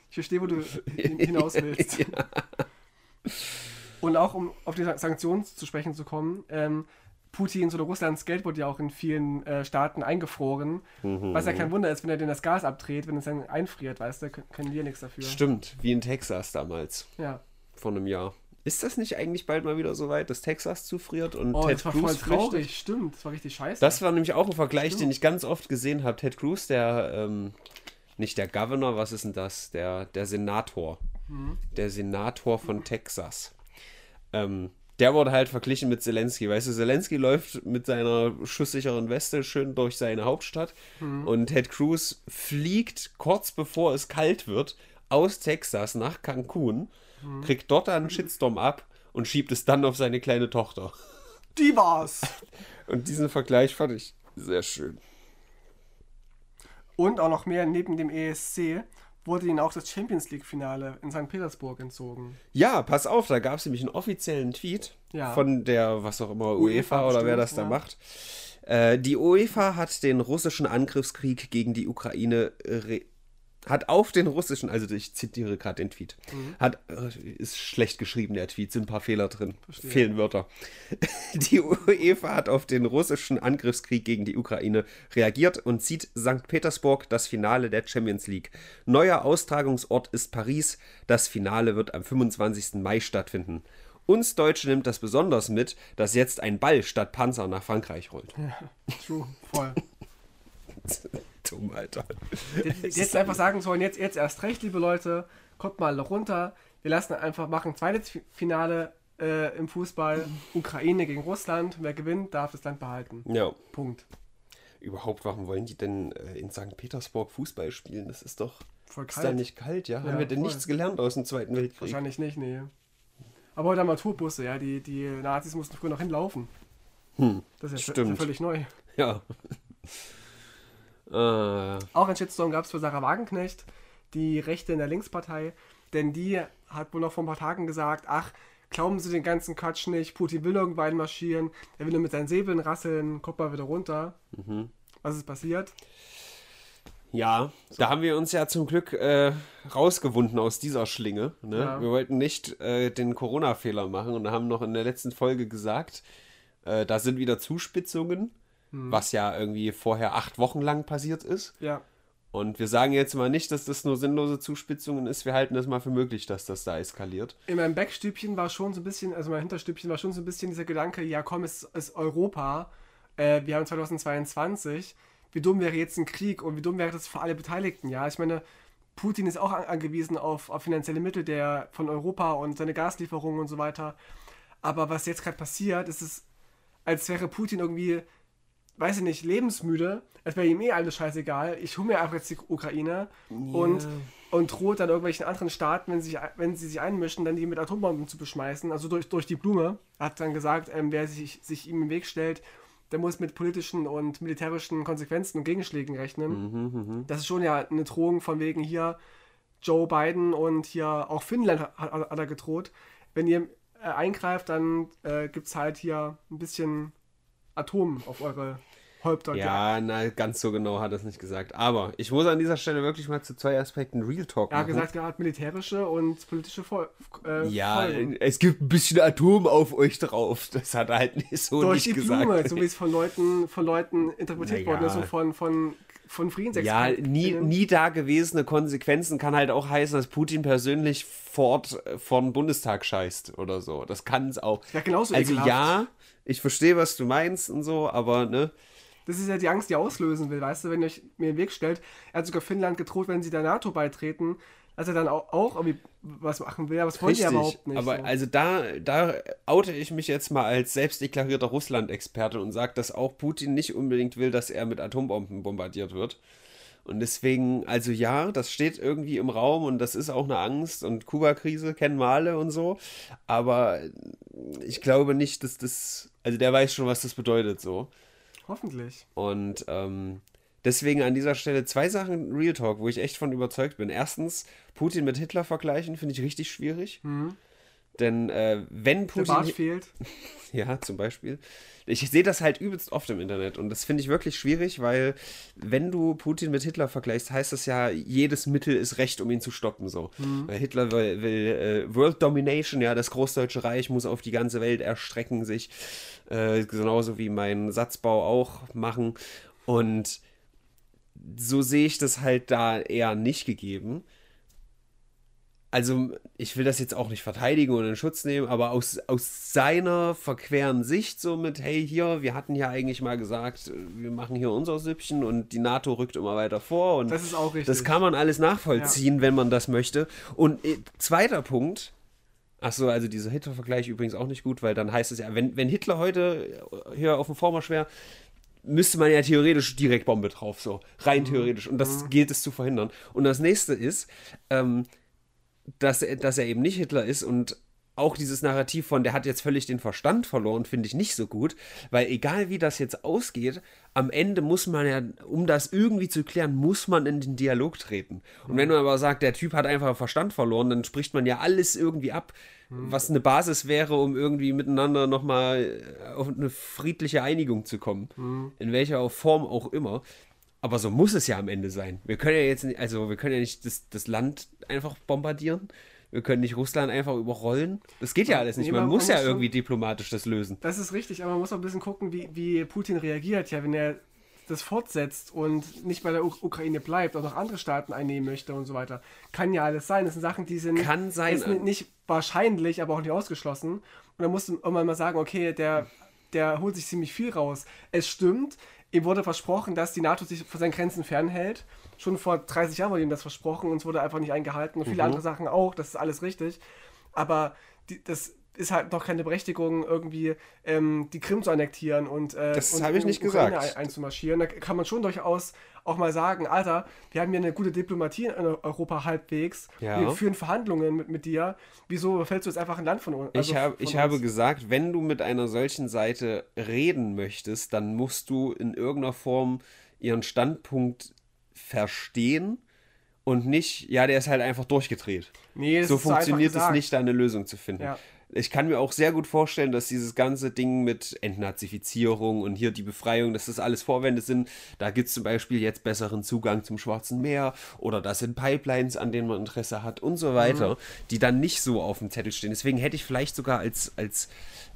ich verstehe, wo du hin- hinaus willst. Und auch um auf die Sanktionen zu sprechen zu kommen, ähm, Putin oder Russlands Geld wurde ja auch in vielen äh, Staaten eingefroren. Mhm. Was ja kein Wunder ist, wenn er denn das Gas abdreht, wenn es dann einfriert, weißt du, können wir nichts dafür. Stimmt, wie in Texas damals, Ja. vor einem Jahr. Ist das nicht eigentlich bald mal wieder so weit, dass Texas zufriert und Oh, Ted das war Cruz voll flüchtet? traurig, stimmt. Das war richtig scheiße. Das war nämlich auch ein Vergleich, Stimmt. den ich ganz oft gesehen habe. Ted Cruz, der, ähm, nicht der Governor, was ist denn das? Der, der Senator. Mhm. Der Senator von Texas. Ähm, der wurde halt verglichen mit Zelensky. Weißt du, Zelensky läuft mit seiner schusssicheren Weste schön durch seine Hauptstadt Mhm. und Ted Cruz fliegt kurz bevor es kalt wird aus Texas nach Cancun, Mhm. kriegt dort einen Shitstorm ab und schiebt es dann auf seine kleine Tochter. Die war's. Und diesen Vergleich fand ich sehr schön. Und auch noch mehr, neben dem ESC wurde ihnen auch das Champions League-Finale in St. Petersburg entzogen. Ja, pass auf, da gab es nämlich einen offiziellen Tweet Ja. von der, was auch immer, UEFA UEFA, oder wer das da ja. macht. Äh, die UEFA hat den russischen Angriffskrieg gegen die Ukraine re hat auf den russischen, also ich zitiere gerade den Tweet, Mhm. hat, äh, ist schlecht geschrieben, der Tweet, sind ein paar Fehler drin, fehlen Wörter. Die UEFA hat auf den russischen Angriffskrieg gegen die Ukraine reagiert und zieht St. Petersburg das Finale der Champions League. Neuer Austragungsort ist Paris, das Finale wird am 25. Mai stattfinden. Uns Deutsche nimmt das besonders mit, dass jetzt ein Ball statt Panzer nach Frankreich rollt. True, voll. Dumm, Alter. jetzt einfach sagen sollen, jetzt, jetzt erst recht, liebe Leute, kommt mal runter. Wir lassen einfach machen zweites Fi- Finale äh, im Fußball. Ukraine gegen Russland. Wer gewinnt, darf das Land behalten. Ja. Punkt. Überhaupt, warum wollen die denn äh, in St. Petersburg Fußball spielen? Das ist doch. Voll Ist kalt. da nicht kalt, ja? Ja, Haben wir denn voll. nichts gelernt aus dem Zweiten Weltkrieg? Wahrscheinlich nicht, nee. Aber heute haben wir Tourbusse, ja. Die, die Nazis mussten früher noch hinlaufen. Hm, Das ist ja Stimmt. völlig neu. ja. Äh, Auch ein Shitstorm gab es für Sarah Wagenknecht, die Rechte in der Linkspartei, denn die hat wohl noch vor ein paar Tagen gesagt, ach, glauben Sie den ganzen Quatsch nicht, Putin will irgendwann marschieren, er will nur mit seinen Säbeln rasseln, kommt mal wieder runter. Mhm. Was ist passiert? ja, da haben wir uns ja zum Glück äh, rausgewunden aus dieser Schlinge. Ne? Ja. Wir wollten nicht äh, den Corona-Fehler machen und haben noch in der letzten Folge gesagt, äh, da sind wieder Zuspitzungen, Hm. was ja irgendwie vorher acht Wochen lang passiert ist. Ja, Und wir sagen jetzt mal nicht, dass das nur sinnlose Zuspitzungen ist. Wir halten es mal für möglich, dass das da eskaliert. in meinem Backstübchen war schon so ein bisschen, also mein Hinterstübchen war schon so ein bisschen dieser Gedanke, ja komm, es ist Europa, äh, wir haben 2022, wie dumm wäre jetzt ein Krieg und wie dumm wäre das für alle Beteiligten, ja. Ich meine, Putin ist auch an- angewiesen auf, auf finanzielle Mittel der, von Europa und seine Gaslieferungen und so weiter. Aber was jetzt gerade passiert, ist es, als wäre Putin irgendwie, weiß ich nicht, lebensmüde, als wäre ihm eh alles scheißegal. Ich hole mir einfach jetzt die Ukraine und, und droht dann irgendwelchen anderen Staaten, wenn sie, sich, wenn sie sich einmischen, dann die mit Atombomben zu beschmeißen. Also durch, durch die Blume. Hat dann gesagt, ähm, wer sich, sich ihm im Weg stellt, der muss mit politischen und militärischen Konsequenzen und Gegenschlägen rechnen. Das ist schon ja eine Drohung von wegen hier Joe Biden und hier auch Finnland hat, hat, hat er gedroht. Wenn ihr äh, eingreift, dann äh, gibt es halt hier ein bisschen Atom auf eure Häupter. Ja, na, ganz so genau hat er es nicht gesagt. Aber ich muss an dieser Stelle wirklich mal zu zwei Aspekten Real Talk Er hat machen. gesagt, er hat militärische und politische Fol äh, ja, Folgen. es gibt ein bisschen Atom auf euch drauf. Das hat er halt nicht so Durch die nicht gesagt. Blume, so wie es von Leuten, von Leuten interpretiert Naja. worden ist und von, von, von Ja, Friedensexperten. nie, nie dagewesene Konsequenzen kann halt auch heißen, dass Putin persönlich fort vor den Bundestag scheißt oder so. Das kann es auch. Ja, genauso Also ekelhaft. ja, ich verstehe, was du meinst und so, aber ne, Das ist ja die Angst, die auslösen will, weißt du, wenn ihr euch mir den Weg stellt. Er hat sogar Finnland gedroht, wenn sie der NATO beitreten, dass er dann auch, auch irgendwie was machen will. Aber das wollte richtig. er überhaupt nicht. aber so. also da, da oute ich mich jetzt mal als selbstdeklarierter Russland-Experte und sage, dass auch Putin nicht unbedingt will, dass er mit Atombomben bombardiert wird. Und deswegen, also ja, das steht irgendwie im Raum und das ist auch eine Angst und Kuba-Krise kennen wir alle und so. Aber ich glaube nicht, dass das, also der weiß schon, was das bedeutet so. Hoffentlich. Und ähm, deswegen an dieser Stelle zwei Sachen Real Talk, wo ich echt von überzeugt bin. Erstens, Putin mit Hitler vergleichen, finde ich richtig schwierig. Denn äh, wenn Putin. Der Bart fehlt. Ja, zum Beispiel. Ich sehe das halt übelst oft im Internet und das finde ich wirklich schwierig, weil wenn du Putin mit Hitler vergleichst, heißt das ja, jedes Mittel ist recht, um ihn zu stoppen. So. Mhm. Weil Hitler will, will äh, World Domination, ja, das Großdeutsche Reich muss auf die ganze Welt erstrecken, sich äh, genauso wie mein Satzbau auch machen. Und so sehe ich das halt da eher nicht gegeben also ich will das jetzt auch nicht verteidigen oder in Schutz nehmen, aber aus, aus seiner verqueren Sicht so mit, hey, hier, wir hatten ja eigentlich mal gesagt, wir machen hier unser Süppchen und die NATO rückt immer weiter vor und das ist auch richtig. Das kann man alles nachvollziehen, ja. wenn man das möchte. Und äh, zweiter Punkt, Achso, also dieser Hitler-Vergleich übrigens auch nicht gut, weil dann heißt es ja, wenn, wenn Hitler heute hier auf dem Vormarsch wäre, müsste man ja theoretisch direkt Bombe drauf, so rein mhm. theoretisch. Und das mhm. gilt es zu verhindern. Und das nächste ist, ähm, dass, dass er eben nicht Hitler ist und auch dieses Narrativ von, der hat jetzt völlig den Verstand verloren, finde ich nicht so gut, weil egal wie das jetzt ausgeht, am Ende muss man ja, um das irgendwie zu klären, muss man in den Dialog treten. Und wenn man aber sagt, der Typ hat einfach Verstand verloren, dann spricht man ja alles irgendwie ab, mhm. was eine Basis wäre, um irgendwie miteinander nochmal auf eine friedliche Einigung zu kommen. Mhm. In welcher Form auch immer. Aber so muss es ja am Ende sein. Wir können ja jetzt nicht, also wir können ja nicht das, das Land einfach bombardieren. Wir können nicht Russland einfach überrollen. Das geht ja alles nicht. man, man muss ja irgendwie diplomatisch das lösen. Das ist richtig, aber man muss auch ein bisschen gucken, wie, wie Putin reagiert. Ja, wenn er das fortsetzt und nicht bei der U Ukraine bleibt, auch noch andere Staaten einnehmen möchte und so weiter. Kann ja alles sein. Das sind Sachen, die sind, Kann sein. sind nicht wahrscheinlich, aber auch nicht ausgeschlossen. Und dann musst du irgendwann mal sagen, okay, der, der holt sich ziemlich viel raus. Es stimmt, ihm wurde versprochen, dass die NATO sich von seinen Grenzen fernhält. Schon vor 30 Jahren wurde ihm das versprochen und es wurde einfach nicht eingehalten und viele mhm. andere Sachen auch, das ist alles richtig. Aber die, das ist halt noch keine Berechtigung, irgendwie ähm, die Krim zu annektieren und, äh, das habe ich nicht Ukraine gesagt. einzumarschieren. Da kann man schon durchaus auch mal sagen, Alter, wir haben hier eine gute Diplomatie in Europa halbwegs. Ja. Wir führen Verhandlungen mit, mit dir. Wieso fällst du jetzt einfach ein Land von uns? Also ich, hab, ich uns? habe gesagt, wenn du mit einer solchen Seite reden möchtest, dann musst du in irgendeiner Form ihren Standpunkt verstehen und nicht, ja, der ist halt einfach durchgedreht. Nee, so funktioniert es nicht, da eine Lösung zu finden. Ja ich kann mir auch sehr gut vorstellen, dass dieses ganze Ding mit Entnazifizierung und hier die Befreiung, dass das alles Vorwände sind. Da gibt es zum Beispiel jetzt besseren Zugang zum Schwarzen Meer oder das sind Pipelines, an denen man Interesse hat und so weiter, mhm. die dann nicht so auf dem Zettel stehen. Deswegen hätte ich vielleicht sogar als, als,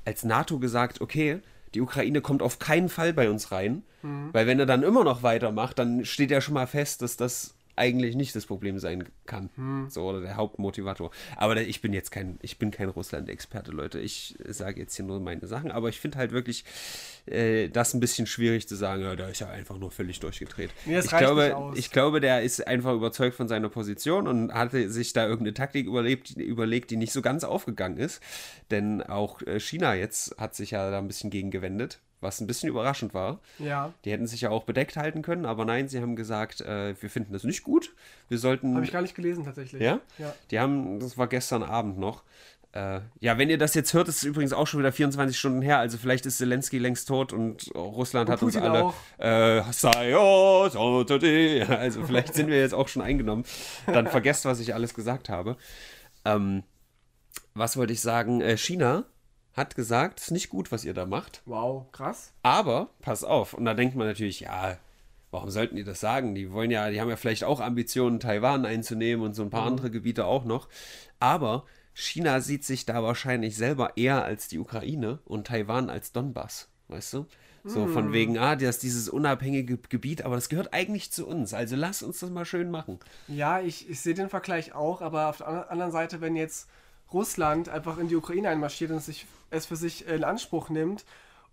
als NATO gesagt, okay, die Ukraine kommt auf keinen Fall bei uns rein, mhm. weil wenn er dann immer noch weitermacht, dann steht ja schon mal fest, dass das eigentlich nicht das Problem sein kann. Hm. So, oder der Hauptmotivator. Aber ich bin jetzt kein, ich bin kein Russland-Experte, Leute. Ich sage jetzt hier nur meine Sachen, aber ich finde halt wirklich äh, das ein bisschen schwierig zu sagen, ja, da ist ja einfach nur völlig durchgedreht. Nee, ich, glaube, ich glaube, der ist einfach überzeugt von seiner Position und hatte sich da irgendeine Taktik überlebt, überlegt, die nicht so ganz aufgegangen ist. Denn auch äh, China jetzt hat sich ja da ein bisschen gegen gewendet was ein bisschen überraschend war. Ja. Die hätten sich ja auch bedeckt halten können, aber nein, sie haben gesagt, äh, wir finden das nicht gut. Wir sollten. Habe ich gar nicht gelesen tatsächlich. Ja? ja. Die haben, das war gestern Abend noch. Äh, ja, wenn ihr das jetzt hört, ist es übrigens auch schon wieder 24 Stunden her. Also vielleicht ist Zelensky längst tot und Russland und hat Putin uns alle. Äh, also vielleicht sind wir jetzt auch schon eingenommen. Dann vergesst, was ich alles gesagt habe. Ähm, was wollte ich sagen? Äh, China hat gesagt, es ist nicht gut, was ihr da macht. Wow, krass. Aber, pass auf, und da denkt man natürlich, ja, warum sollten die das sagen? Die wollen ja, die haben ja vielleicht auch Ambitionen, Taiwan einzunehmen und so ein paar mhm. andere Gebiete auch noch. Aber China sieht sich da wahrscheinlich selber eher als die Ukraine und Taiwan als Donbass, weißt du? So von mhm. wegen, ah, das ist dieses unabhängige Gebiet, aber das gehört eigentlich zu uns. Also lass uns das mal schön machen. Ja, ich, ich sehe den Vergleich auch, aber auf der anderen Seite, wenn jetzt Russland einfach in die Ukraine einmarschiert und sich es für sich in Anspruch nimmt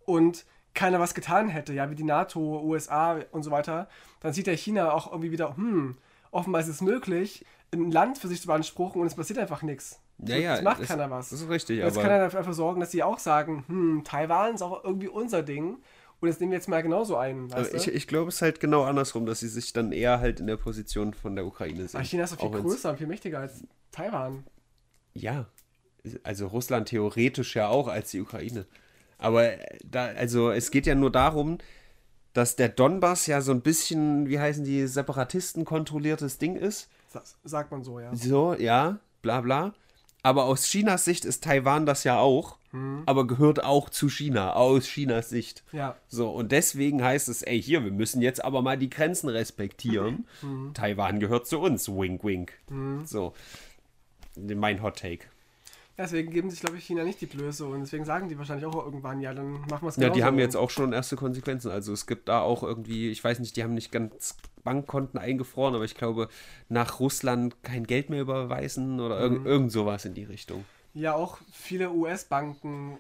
und keiner was getan hätte, ja, wie die NATO, USA und so weiter, dann sieht der China auch irgendwie wieder, hm, offenbar ist es möglich, ein Land für sich zu beanspruchen und es passiert einfach nichts. Ja, ja, es macht das, keiner was. Das ist richtig. Jetzt kann er dafür sorgen, dass sie auch sagen, hm, Taiwan ist auch irgendwie unser Ding. Und das nehmen wir jetzt mal genauso ein. Also ich, ich glaube, es ist halt genau andersrum, dass sie sich dann eher halt in der Position von der Ukraine sehen. Aber China ist doch viel größer und viel mächtiger als Taiwan. Ja, also Russland theoretisch ja auch als die Ukraine. Aber da, also es geht ja nur darum, dass der Donbass ja so ein bisschen, wie heißen die, Separatisten kontrolliertes Ding ist. sagt man so, ja. So, ja, bla bla. Aber aus Chinas Sicht ist Taiwan das ja auch, aber gehört auch zu China, aus Chinas Sicht. Ja. So, und deswegen heißt es, ey, hier, wir müssen jetzt aber mal die Grenzen respektieren. Taiwan gehört zu uns, wink, wink. So, mein Hot Take. Deswegen geben sich, glaube ich, China nicht die Blöße und deswegen sagen die wahrscheinlich auch irgendwann, ja, dann machen wir es Ja, die haben jetzt auch schon erste Konsequenzen. Also es gibt da auch irgendwie, ich weiß nicht, die haben nicht ganz Bankkonten eingefroren, aber ich glaube, nach Russland kein Geld mehr überweisen oder irgend, irgend sowas in die Richtung. Ja, auch viele US-Banken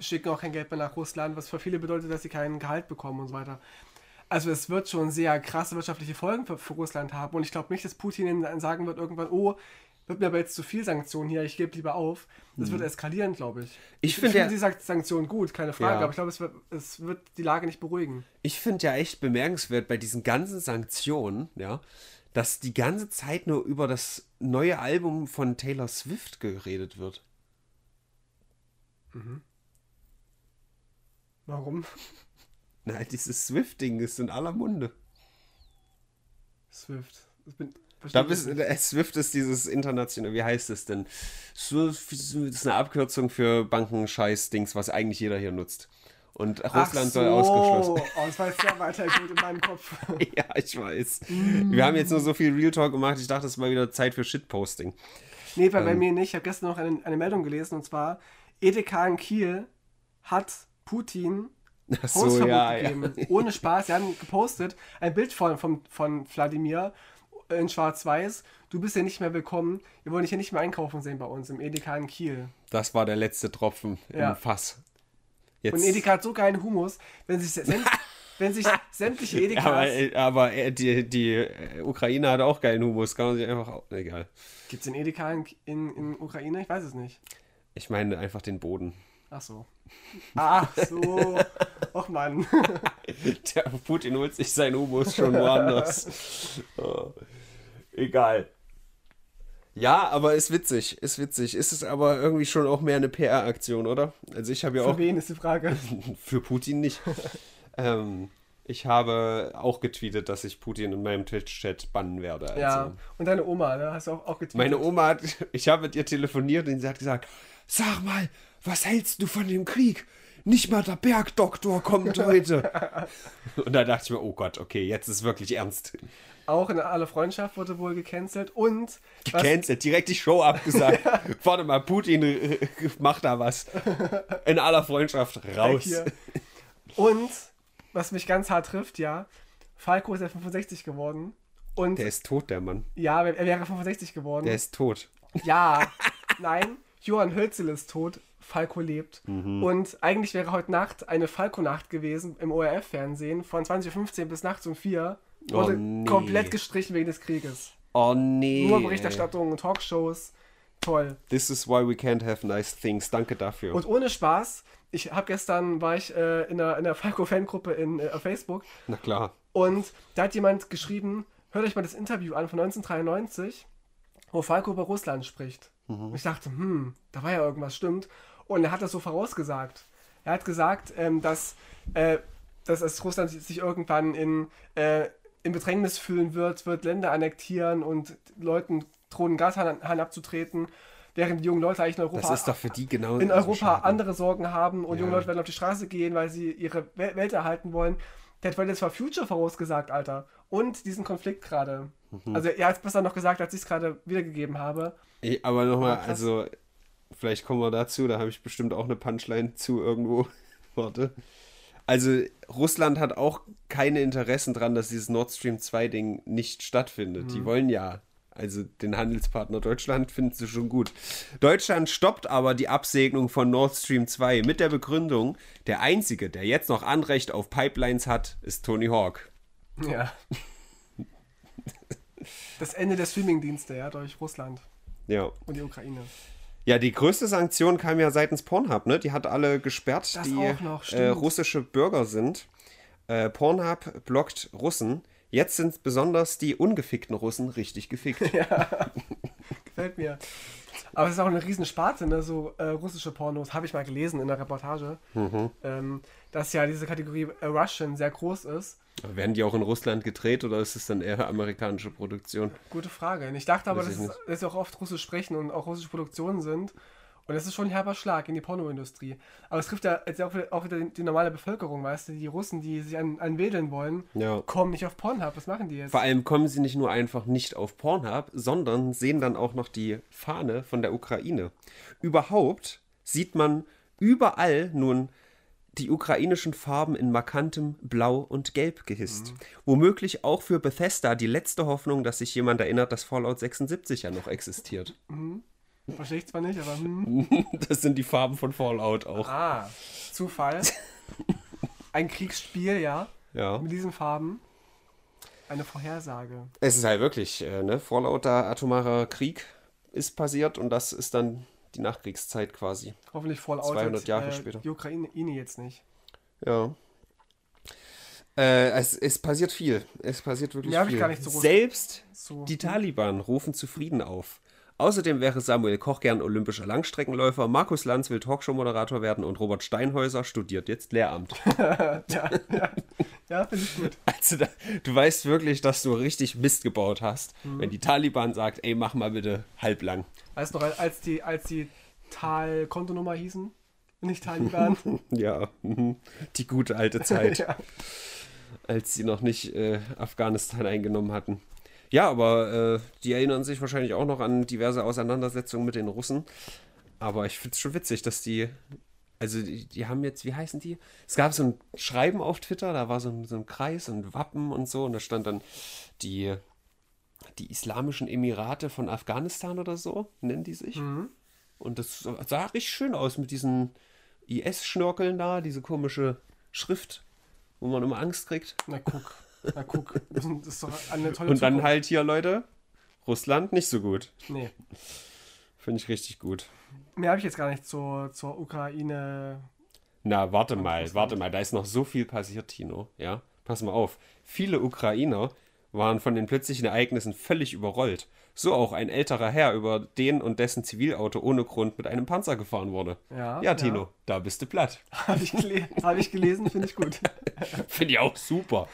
schicken auch kein Geld mehr nach Russland, was für viele bedeutet, dass sie kein Gehalt bekommen und so weiter. Also es wird schon sehr krasse wirtschaftliche Folgen für, für Russland haben und ich glaube nicht, dass Putin ihnen sagen wird irgendwann, oh, wird mir aber jetzt zu viel Sanktionen hier, ich gebe lieber auf. Das wird eskalieren, glaube ich. Mhm. Ich ich finde ja- die Sank- Sanktionen gut, keine Frage, Ja. aber ich glaube, es wird, es wird die Lage nicht beruhigen. Ich finde ja echt bemerkenswert bei diesen ganzen Sanktionen, ja, dass die ganze Zeit nur über das neue Album von Taylor Swift geredet wird. Warum? Na, dieses Swift-Ding ist in aller Munde. Swift. Ich bin, Da bist, äh, Swift ist dieses internationale, wie heißt es denn? Swift ist eine Abkürzung für Bankenscheiß-Dings, was eigentlich jeder hier nutzt. Und Russland so. soll ausgeschlossen. Oh, das war jetzt sehr weiter gut in meinem Kopf. ja, ich weiß. Wir haben jetzt nur so viel Real Talk gemacht, ich dachte, es ist mal wieder Zeit für Shitposting. Nee, bei, bei Ähm. mir nicht. Ich habe gestern noch eine, eine Meldung gelesen und zwar: Edeka in Kiel hat Putin Ach so, ja, ja. gegeben. Ohne Spaß. Sie haben gepostet ein Bild von, von, von Wladimir in Schwarz-Weiß. Du bist ja nicht mehr willkommen. Wir wollen dich hier nicht mehr einkaufen sehen bei uns im Edeka in Kiel. Das war der letzte Tropfen Ja. im Fass. Und Jetzt, Edeka hat so geilen Humus, wenn sich, wenn sich sämtliche Edekas. aber äh, aber äh, die, die äh, Ukraine hat auch geilen Humus, kann man sich einfach. au- Egal. Gibt es den Edeka in, in, in Ukraine? Ich weiß es nicht. Ich meine einfach den Boden. Ach so. Ach so. Och Mann. Der Putin holt sich seinen Humus schon woanders. oh, egal. Ja, aber ist witzig, ist witzig. Ist es aber irgendwie schon auch mehr eine PR-Aktion, oder? Also ich habe ja Für auch wen ist die Frage? für Putin nicht. ähm, ich habe auch getweetet, dass ich Putin in meinem Twitch-Chat bannen werde. Also. Ja. Und deine Oma, ne? Hast du auch, auch getweetet. Meine Oma hat, ich habe mit ihr telefoniert und sie hat gesagt, sag mal, was hältst du von dem Krieg? Nicht mal der Bergdoktor kommt heute. und da dachte ich mir, oh Gott, okay, jetzt ist wirklich ernst. Auch in aller Freundschaft wurde wohl gecancelt. Und Gecancelt, direkt die Show abgesagt. Warte mal, Putin äh, macht da was. In aller Freundschaft raus. Und was mich ganz hart trifft, ja, Falco ist ja 65 geworden. Und Der ist tot, der Mann. ja, er wäre 65 geworden. Der ist tot. Ja, nein, Johann Hölzel ist tot, Falco lebt. Mhm. Und eigentlich wäre heute Nacht eine Falco-Nacht gewesen im ORF-Fernsehen von 20.15 Uhr bis nachts um 4. Oh, Wurde nee. komplett gestrichen wegen des Krieges. Oh nee. Nur Berichterstattung und Talkshows. Toll. This is why we can't have nice things. Danke dafür. Und ohne Spaß, ich habe gestern, war ich äh, in einer, in einer Falco-Fangruppe in, äh, auf Facebook Na klar. und da hat jemand geschrieben, hört euch mal das Interview an von 1993, wo Falco über Russland spricht. Und ich dachte, hm, da war ja irgendwas, stimmt. Und er hat das so vorausgesagt. Er hat gesagt, ähm, dass, äh, dass es Russland sich irgendwann in, äh, in Bedrängnis fühlen wird, wird Länder annektieren und Leuten drohen Gashahn Hahn abzutreten, während die jungen Leute eigentlich in Europa genau in Europa andere Sorgen haben und Ja. junge Leute werden auf die Straße gehen, weil sie ihre Wel- Welt erhalten wollen. Der hat Fridays for Future vorausgesagt, Alter. Und diesen Konflikt gerade. Mhm. Also er hat es besser noch gesagt, als ich es gerade wiedergegeben habe. Ey, aber nochmal, also, vielleicht kommen wir dazu, da habe ich bestimmt auch eine Punchline zu irgendwo. Warte. Also, Russland hat auch keine Interessen dran, dass dieses Nord Stream 2-Ding nicht stattfindet. Die wollen ja. Also den Handelspartner Deutschland finden sie schon gut. Deutschland stoppt aber die Absegnung von Nord Stream 2 mit der Begründung, der Einzige, der jetzt noch Anrecht auf Pipelines hat, ist Tony Hawk. Ja. das Ende der Streamingdienste, ja, durch Russland Ja. und die Ukraine. Ja, die größte Sanktion kam ja seitens Pornhub, ne? Die hat alle gesperrt, Das die noch, äh, russische Bürger sind. Äh, Pornhub blockt Russen. Jetzt sind besonders die ungefickten Russen richtig gefickt. Gefällt mir. Aber es ist auch eine riesen Sparte, ne? so äh, russische Pornos, habe ich mal gelesen in der Reportage, Mhm. ähm, dass ja diese Kategorie äh, Russian sehr groß ist. Werden die auch in Russland gedreht oder ist es dann eher amerikanische Produktion? Gute Frage. Ich dachte aber, dass, ich dass sie auch oft Russisch sprechen und auch russische Produktionen sind. Und das ist schon ein herber Schlag in die Pornoindustrie. Aber es trifft ja jetzt auch wieder, auch wieder die, die normale Bevölkerung, weißt du? Die Russen, die sich an, anwedeln wollen, Ja. kommen nicht auf Pornhub. Was machen die jetzt? Vor allem kommen sie nicht nur einfach nicht auf Pornhub, sondern sehen dann auch noch die Fahne von der Ukraine. Überhaupt sieht man überall nun die ukrainischen Farben in markantem Blau und Gelb gehisst. Womöglich auch für Bethesda die letzte Hoffnung, dass sich jemand erinnert, dass Fallout 76 ja noch existiert. Verstehe ich zwar nicht, aber hm. Das sind die Farben von Fallout auch. Ah, Zufall. Ein Kriegsspiel, ja. Ja. Mit diesen Farben. Eine Vorhersage. Es ist halt wirklich, äh, ne? Fallout, der atomarer Krieg ist passiert und das ist dann die Nachkriegszeit quasi. Hoffentlich Fallout 200 Jahre äh, später. die Ukraine jetzt nicht. Ja. Äh, es, es passiert viel. Es passiert wirklich Mehr hab ich viel. gar nicht so Selbst So. die Taliban rufen zu Frieden auf. Außerdem wäre Samuel Koch gern olympischer Langstreckenläufer, Markus Lanz will Talkshow-Moderator werden und Robert Steinhäuser studiert jetzt Lehramt. ja, ja. ja finde ich gut. Also da, du weißt wirklich, dass du richtig Mist gebaut hast, Mhm. wenn die Taliban sagt, ey, mach mal bitte halblang. Weißt du noch, als die, als die Tal-Kontonummer hießen? Nicht Taliban? Ja, mhm. die gute alte Zeit. ja. als sie noch nicht äh, Afghanistan eingenommen hatten. Ja, aber äh, die erinnern sich wahrscheinlich auch noch an diverse Auseinandersetzungen mit den Russen. Aber ich finde es schon witzig, dass die, also die, die haben jetzt, wie heißen die? Es gab so ein Schreiben auf Twitter, da war so ein, so ein Kreis und Wappen und so und da stand dann die, die Islamischen Emirate von Afghanistan oder so, nennen die sich. Und das sah richtig schön aus mit diesen IS-Schnörkeln da, diese komische Schrift, wo man immer Angst kriegt. Na guck. Na guck. Das ist doch eine tolle Und dann Zukunft. halt hier, Leute, Russland nicht so gut. Nee. Finde ich richtig gut. Mehr habe ich jetzt gar nicht zur, zur Ukraine. Na, warte mal, Russland. warte mal, da ist noch so viel passiert, Tino. Ja, pass mal auf. Viele Ukrainer waren von den plötzlichen Ereignissen völlig überrollt. So auch ein älterer Herr, über den und dessen Zivilauto ohne Grund mit einem Panzer gefahren wurde. Ja, Ja, Tino, ja. da bist du platt. Habe ich, gele hab ich gelesen, finde ich gut. Finde ich auch super.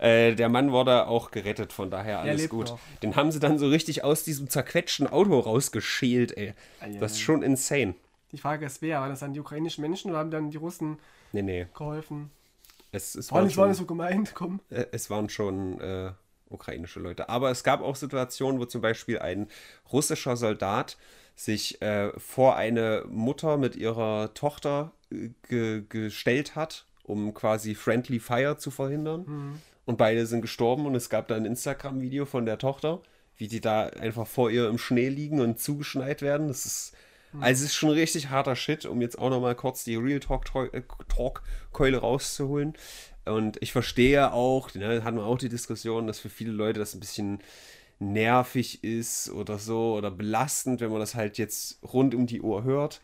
äh, der Mann wurde auch gerettet, von daher alles gut. noch. Den haben sie dann so richtig aus diesem zerquetschten Auto rausgeschält, ey. Das ist schon insane. Die Frage ist, wer? Waren das dann die ukrainischen Menschen oder haben dann die Russen Nee, nee. geholfen? Es, es, War waren, nicht, war nicht schon, so gemeint, komm. äh, es waren schon äh, ukrainische Leute. Aber es gab auch Situationen, wo zum Beispiel ein russischer Soldat sich äh, vor eine Mutter mit ihrer Tochter äh, ge gestellt hat, um quasi Friendly Fire zu verhindern. Und beide sind gestorben und es gab da ein Instagram-Video von der Tochter, wie die da einfach vor ihr im Schnee liegen und zugeschneit werden. Das ist, also es ist schon richtig harter Shit, um jetzt auch nochmal kurz die Real Talk äh, Talk-Keule rauszuholen. Und ich verstehe auch, ne, hatten wir auch die Diskussion, dass für viele Leute das ein bisschen nervig ist oder so oder belastend, wenn man das halt jetzt rund um die Uhr hört.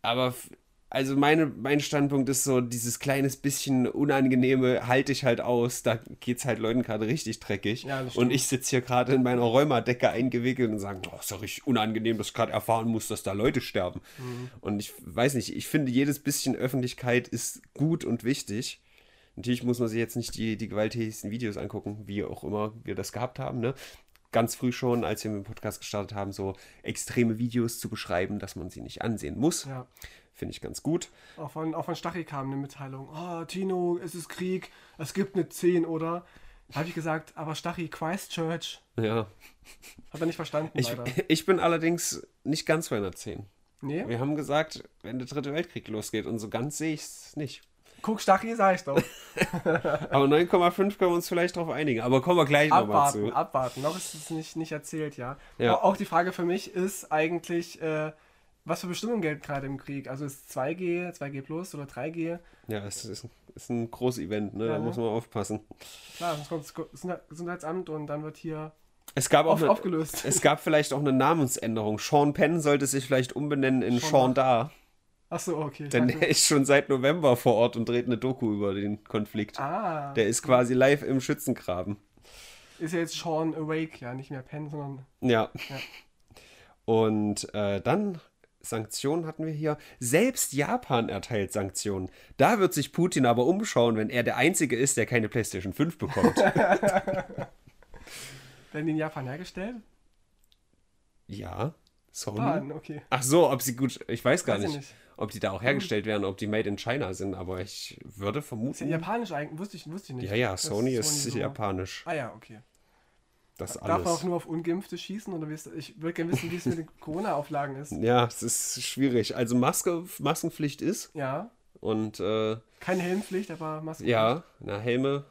Aber f- also meine, mein Standpunkt ist so, dieses kleines bisschen Unangenehme halte ich halt aus. Da geht es halt Leuten gerade richtig dreckig. Ja, und ich sitze hier gerade in meiner Rheumadecke eingewickelt und sage, oh, ist doch richtig unangenehm, dass ich gerade erfahren muss, dass da Leute sterben. Mhm. Und ich weiß nicht, ich finde, jedes bisschen Öffentlichkeit ist gut und wichtig. Natürlich muss man sich jetzt nicht die, die gewalttätigsten Videos angucken, wie auch immer wir das gehabt haben, ne? Ganz früh schon, als wir mit dem Podcast gestartet haben, so extreme Videos zu beschreiben, dass man sie nicht ansehen muss. Ja. Finde ich ganz gut. Auch von, auch von Stachy kam eine Mitteilung. Oh, Tino, es ist Krieg, es gibt eine 10, oder? Habe ich gesagt, aber Stachy, Christchurch. Ja. Hat er nicht verstanden, Ich, ich bin allerdings nicht ganz bei einer 10. Nee? Wir haben gesagt, wenn der dritte Weltkrieg losgeht und so ganz sehe ich es nicht. Guck, sag ich doch. Aber 9,5 können wir uns vielleicht darauf einigen. Aber kommen wir gleich nochmal abwarten, zu. abwarten. Noch ist es nicht, nicht erzählt, ja. Ja. Auch die Frage für mich ist eigentlich, äh, was für Bestimmungen gelten gerade im Krieg? Also ist 2G, 2G Plus oder 3G? Ja, es ist, ist ein großes Event, ne? Ja, da ne? muss man aufpassen. Klar, sonst kommt das Gesundheit- Gesundheitsamt und dann wird hier Es gab auch auf, eine, aufgelöst. es gab vielleicht auch eine Namensänderung. Sean Penn sollte sich vielleicht umbenennen in Sean Sean Da. Achso, okay. Denn der ist schon seit November vor Ort und dreht eine Doku über den Konflikt. ah, Der ist quasi live im Schützengraben. ist ja jetzt Sean Awake, ja, nicht mehr Penn, sondern Ja. Ja. Und äh, dann Sanktionen hatten wir hier. Selbst Japan erteilt Sanktionen. Da wird sich Putin aber umschauen, wenn er der Einzige ist, der keine PlayStation 5 bekommt. Werden die in Japan hergestellt? ja, Sony. Ah, okay. Ach so, ob sie gut, ich weiß gar Weiß ich nicht, nicht. Ob die da auch hergestellt werden, ob die made in China sind, aber ich würde ja vermuten. japanisch eigentlich? Wusste ich, wusste ich nicht. Ja, ja, Sony ist so- japanisch. Ah ja, okay. Das Darf man auch alles. nur auf Ungeimpfte schießen? Oder ich würde gerne wissen, wie es mit den Corona-Auflagen ist. Ja, es ist schwierig. Also Maske, Maskenpflicht ist Ja, und äh, keine Helmpflicht, aber Maske. ja, na Helme,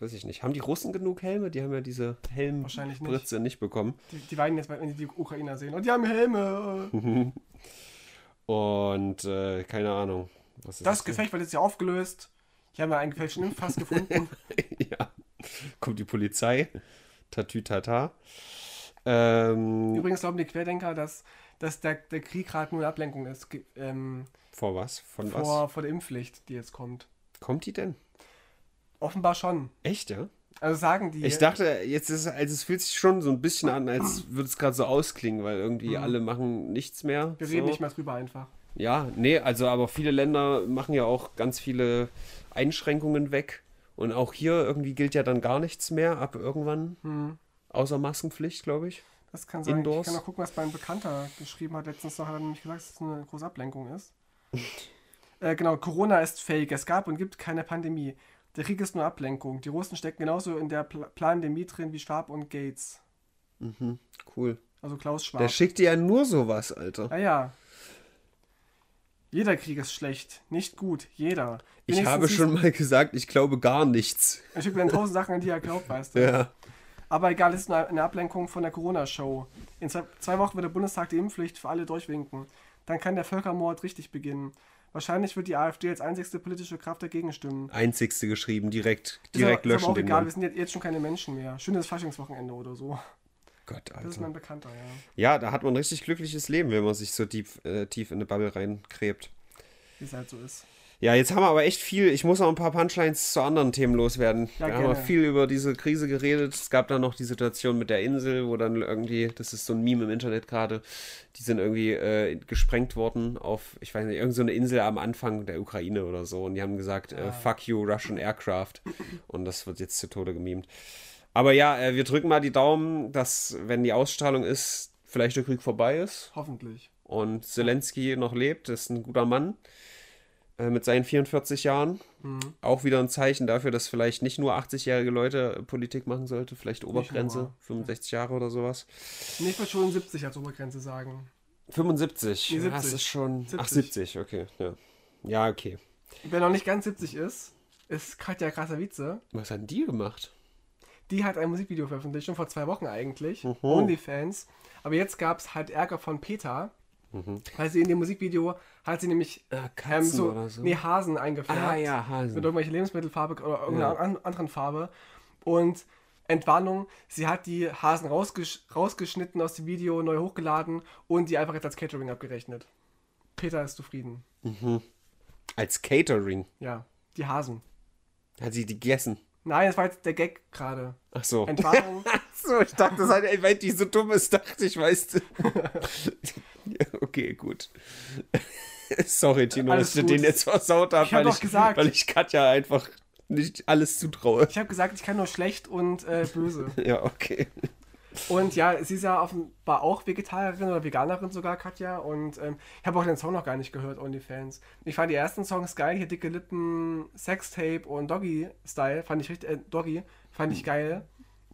weiß ich nicht. Haben die Russen genug Helme? Die haben ja diese Wahrscheinlich nicht. Nicht bekommen. Die, die weinen jetzt, wenn die die Ukrainer sehen. Und die haben Helme. Und äh, keine Ahnung. Was Das hier? Gefecht wird jetzt ja aufgelöst. Haben ja einen gefälschten Impfpass gefunden. ja. Kommt die Polizei. Tatütata. Ähm, Übrigens glauben die Querdenker, dass, dass der, der Krieg gerade nur eine Ablenkung ist ähm, vor was? Von was? vor, vor der Impfpflicht, die jetzt kommt. Kommt die denn? Offenbar schon. Echt, ja? Also sagen die. Ich dachte, jetzt ist also es fühlt sich schon so ein bisschen an, als würde es gerade so ausklingen, weil irgendwie alle machen nichts mehr. Mhm. wir so. reden nicht mehr drüber einfach. Ja, nee, also aber viele Länder machen ja auch ganz viele Einschränkungen weg. Und auch hier irgendwie gilt ja dann gar nichts mehr ab irgendwann. Hm. Außer Maskenpflicht, glaube ich. Das kann sein. Indoors? Ich kann auch gucken, was mein Bekannter geschrieben hat. Letztens noch hat er nämlich gesagt, dass es eine große Ablenkung ist. äh, genau, Corona ist fake. Es gab und gibt keine Pandemie. Der Krieg ist nur Ablenkung. Die Russen stecken genauso in der Pla Pandemie drin wie Schwab und Gates. Cool. Also Klaus Schwab. Der schickt dir ja nur sowas, Alter. Ah ja. Jeder Krieg ist schlecht. Nicht gut. Jeder. Ich Wenigstens habe siehst- schon mal gesagt, ich glaube gar nichts. Er schickt mir dann tausend Sachen, an die er glaubt, weißt du. Ja. Aber egal, es ist nur eine Ablenkung von der Corona-Show. In zwei Wochen wird der Bundestag die Impfpflicht für alle durchwinken. Dann kann der Völkermord richtig beginnen. Wahrscheinlich wird die AfD als einzigste politische Kraft dagegen stimmen. Einzigste geschrieben, direkt, Ist direkt aber, ist löschen aber auch egal, wir sind jetzt, schon keine Menschen mehr. Schönes Faschingswochenende oder so. Gott, Das ist mein Alter. Bekannter, ja. Ja, da hat man ein richtig glückliches Leben, wenn man sich so tief, äh, tief in eine Bubble reinkrebt. Wie es halt so ist. Ja, jetzt haben wir aber echt viel. Ich muss noch ein paar Punchlines zu anderen Themen loswerden. Ja, wir haben gerne. viel über diese Krise geredet. Es gab dann noch die Situation mit der Insel, wo dann irgendwie, das ist so ein Meme im Internet gerade, die sind irgendwie äh, gesprengt worden auf, ich weiß nicht, irgendeine so eine Insel am Anfang der Ukraine oder so. Und die haben gesagt, äh, fuck you, Russian Aircraft. Und das wird jetzt zu Tode gemimt. Aber ja, äh, wir drücken mal die Daumen, dass, wenn die Ausstrahlung ist, vielleicht der Krieg vorbei ist Hoffentlich. und Zelensky noch lebt, ist ein guter Mann äh, mit seinen 44 Jahren. Auch wieder ein Zeichen dafür, dass vielleicht nicht nur 80-jährige Leute äh, Politik machen sollte, vielleicht Obergrenze, nur. 65 Jahre oder sowas. Nee, ich würde schon 70 als Obergrenze sagen. 75, Nee, ja, 70. das ist schon. Ach, 70. 70, okay. Ja, ja okay. Wer noch nicht ganz 70 ist, ist Katja Krasavice. Was hat denn die gemacht? Die hat ein Musikvideo veröffentlicht, schon vor zwei Wochen eigentlich. Mhm. OnlyFans. Aber jetzt gab es halt Ärger von Peter. Weil sie in dem Musikvideo hat sie nämlich Äh, ähm, Katzen so, oder so? nee, Hasen eingefärbt. Ah, ja, Hasen. Mit irgendwelcher Lebensmittelfarbe oder irgendeiner an, anderen Farbe. Und Entwarnung, sie hat die Hasen rausgesch rausgeschnitten aus dem Video, neu hochgeladen und die einfach jetzt als Catering abgerechnet. Peter ist zufrieden. Als Catering. Ja, die Hasen. Hat sie die gegessen? Nein, das war jetzt der Gag gerade. Ach so. Entwarnung. so, ich dachte, das hat, weil die so dumm ist, dachte ich, weißt du. ja, okay, gut. Sorry, Tino, Alles dass ich gut. den jetzt versaut habe, Ich hab weil, doch ich, gesagt. weil ich Katja einfach nicht alles zutraue. Ich habe gesagt, ich kann nur schlecht und äh, böse. Ja, okay. Und ja, sie ist ja offenbar auch Vegetarierin oder Veganerin sogar, Katja. Und ähm, ich habe auch den Song noch gar nicht gehört, OnlyFans. Ich fand die ersten Songs geil, hier dicke Lippen, Sextape und Doggy-Style. Fand ich richtig, äh, Doggy, fand ich geil.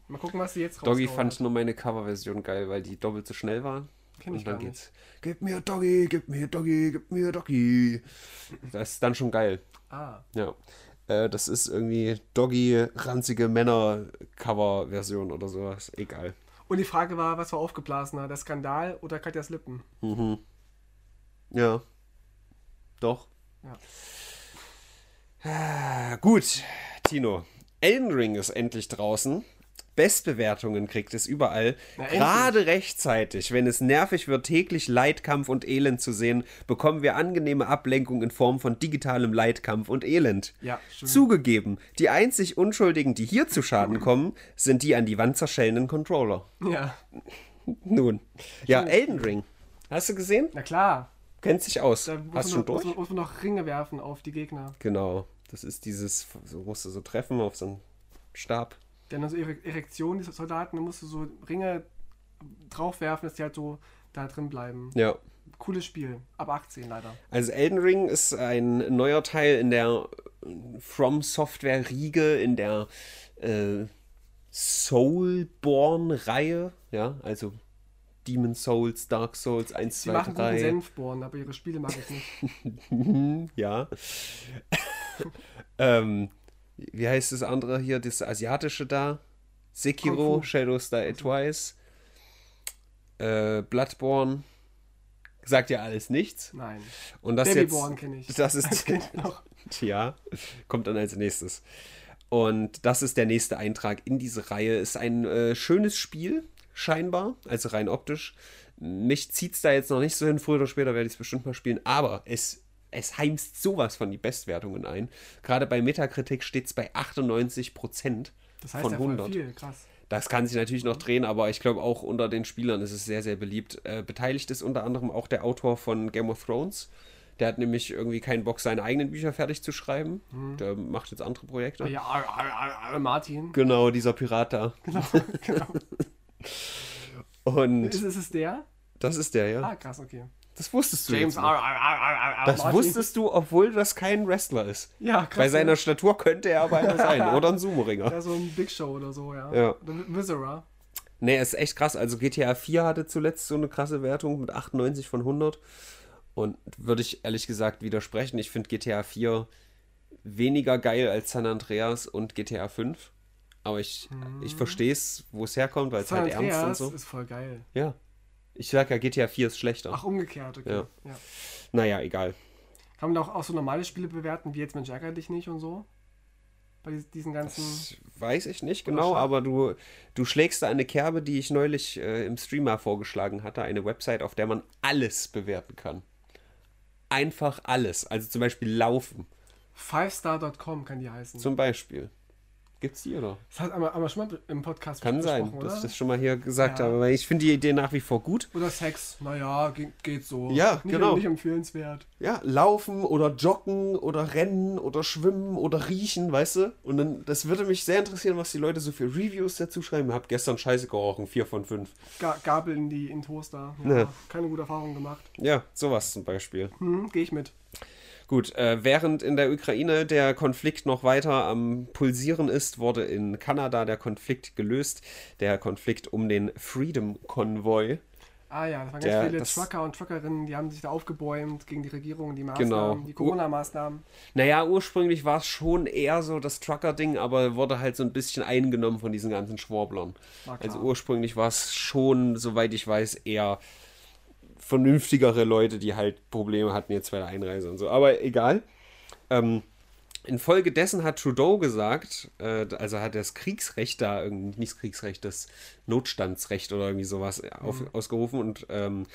Mal gucken, was sie jetzt Doggy rausgehauen fand nur meine Coverversion geil, weil die doppelt so schnell war. Kenn ich Und dann gar geht's. Gib mir Doggy, gib mir Doggy, gib mir Doggy. Das ist dann schon geil. Ah, Ja. Äh, das ist irgendwie Doggy, ranzige Männer-Cover-Version oder sowas. Egal. und die Frage war, was war aufgeblasener, der Skandal oder Katjas Lippen? Ja. Doch. Ja. Ah, gut, Tino. Elden Ring ist endlich draußen. Bestbewertungen kriegt es überall. Na. Gerade rechtzeitig, wenn es nervig wird, täglich Leidkampf und Elend zu sehen, bekommen wir angenehme Ablenkung in Form von digitalem Leidkampf und Elend. Ja. Zugegeben, die einzig Unschuldigen, die hier zu Schaden kommen, sind die an die Wand zerschellenden Controller. Ja. Nun. Ja, Elden Ring. Hast du gesehen? Na klar. Kennt sich aus. Da muss, Hast man schon noch, muss, durch? man, muss man noch Ringe werfen auf die Gegner. Genau. Das ist dieses, so musst du so treffen auf so einen Stab. Denn also Erektion, diese Soldaten, da musst du so Ringe draufwerfen, dass die halt so da drin bleiben. Ja. Cooles Spiel. Ab 18 leider. Also Elden Ring ist ein neuer Teil in der From Software Riege, in der äh, Soulborn-Reihe. Ja, also Demon Souls, Dark Souls 1, Sie 2, machen guten 3. Senfborn, aber ihre Spiele mag ich nicht. Ja. ähm, wie heißt das andere hier, das asiatische da? Sekiro. Shadows Die Twice, äh, Bloodborne. Sagt ja alles nichts. Nein. Und das jetzt, Babyborn kenne ich. das ist kenn ich noch. ja, kommt dann als nächstes. Und das ist der nächste Eintrag in diese Reihe. Ist ein äh, schönes Spiel, scheinbar, also rein optisch. Mich zieht es da jetzt noch nicht so hin. Früher oder später werde ich es bestimmt mal spielen. Aber es, es heimst sowas von die Bestwertungen ein. Gerade bei Metacritic steht es bei 98 Prozent Das heißt von ja voll 100. viel, krass. Das kann sich natürlich noch drehen, aber ich glaube auch unter den Spielern ist es sehr, sehr beliebt. Äh, beteiligt ist unter anderem auch der Autor von Game of Thrones. Der hat nämlich irgendwie keinen Bock, seine eigenen Bücher fertig zu schreiben. Der macht jetzt andere Projekte. Ja, ar, ar, ar, Martin. Genau, dieser Pirat da. Genau, genau. Und Ist, ist es der? das ist der, ja. Ah, krass, okay. Das wusstest du James ar, ar, ar, Das Martin. wusstest du, obwohl das kein Wrestler ist. Ja, krass. Bei seiner. Statur könnte er aber einer sein. Oder ein Sumo-Ringer. Ja, so ein Big Show oder so, ja. Ja. Oder Viscera. Nee, ist echt krass. Also GTA 4 hatte zuletzt so eine krasse Wertung mit 98 von 100. Und würde ich ehrlich gesagt widersprechen. Ich finde GTA 4 weniger geil als San Andreas und GTA 5. Aber ich, ich verstehe es, wo es herkommt, weil es halt ernst und Andreas so. ist voll geil. Ja. Ich sag ja, GTA 4 ist schlechter. Ach, umgekehrt, okay. Ja. Ja. Naja, egal. Kann man da auch, auch so normale Spiele bewerten, wie jetzt Mensch ärgere dich nicht und so? Bei dies- diesen ganzen. Das weiß ich nicht genau, aber du, du schlägst da eine Kerbe, die ich neulich äh, im Streamer vorgeschlagen hatte. Eine Website, auf der man alles bewerten kann. Einfach alles. Also zum Beispiel Laufen. Fivestar.com kann die heißen. Zum Beispiel. Gibt's die oder? das hat einmal, einmal schon mal im Podcast Kann sein, besprochen, dass oder? ich das schon mal hier gesagt Ja. habe, weil ich finde die Idee nach wie vor gut. Oder Sex. Naja, ge geht so. Ja, nicht, genau. Nicht empfehlenswert. Ja, laufen oder joggen oder rennen oder schwimmen oder riechen, weißt du? Und dann, das würde mich sehr interessieren, was die Leute so für Reviews dazu schreiben. Hab gestern Scheiße gerochen, 4 von 5. Ga Gabel in die in Toaster. Ja, Ja. Keine gute Erfahrung gemacht. Ja, sowas zum Beispiel. Hm, Gehe ich mit. Gut, äh, während in der Ukraine der Konflikt noch weiter am Pulsieren ist, wurde in Kanada der Konflikt gelöst. Der Konflikt um den Freedom Convoy. Ah ja, das waren ganz Der- viele das- Trucker und Truckerinnen, die haben sich da aufgebäumt gegen die Regierung, die Maßnahmen, Genau. die Corona-Maßnahmen. Naja, ursprünglich war es schon eher so das Trucker-Ding, aber wurde halt so ein bisschen eingenommen von diesen ganzen Schworblern. Klar. Also ursprünglich war es schon, soweit ich weiß, eher vernünftigere Leute, die halt Probleme hatten jetzt bei der Einreise und so. Aber egal. Ähm, infolgedessen hat Trudeau gesagt, äh, also hat das Kriegsrecht da, irgendwie, nicht das Kriegsrecht, das Notstandsrecht oder irgendwie sowas auf, ausgerufen und ähm,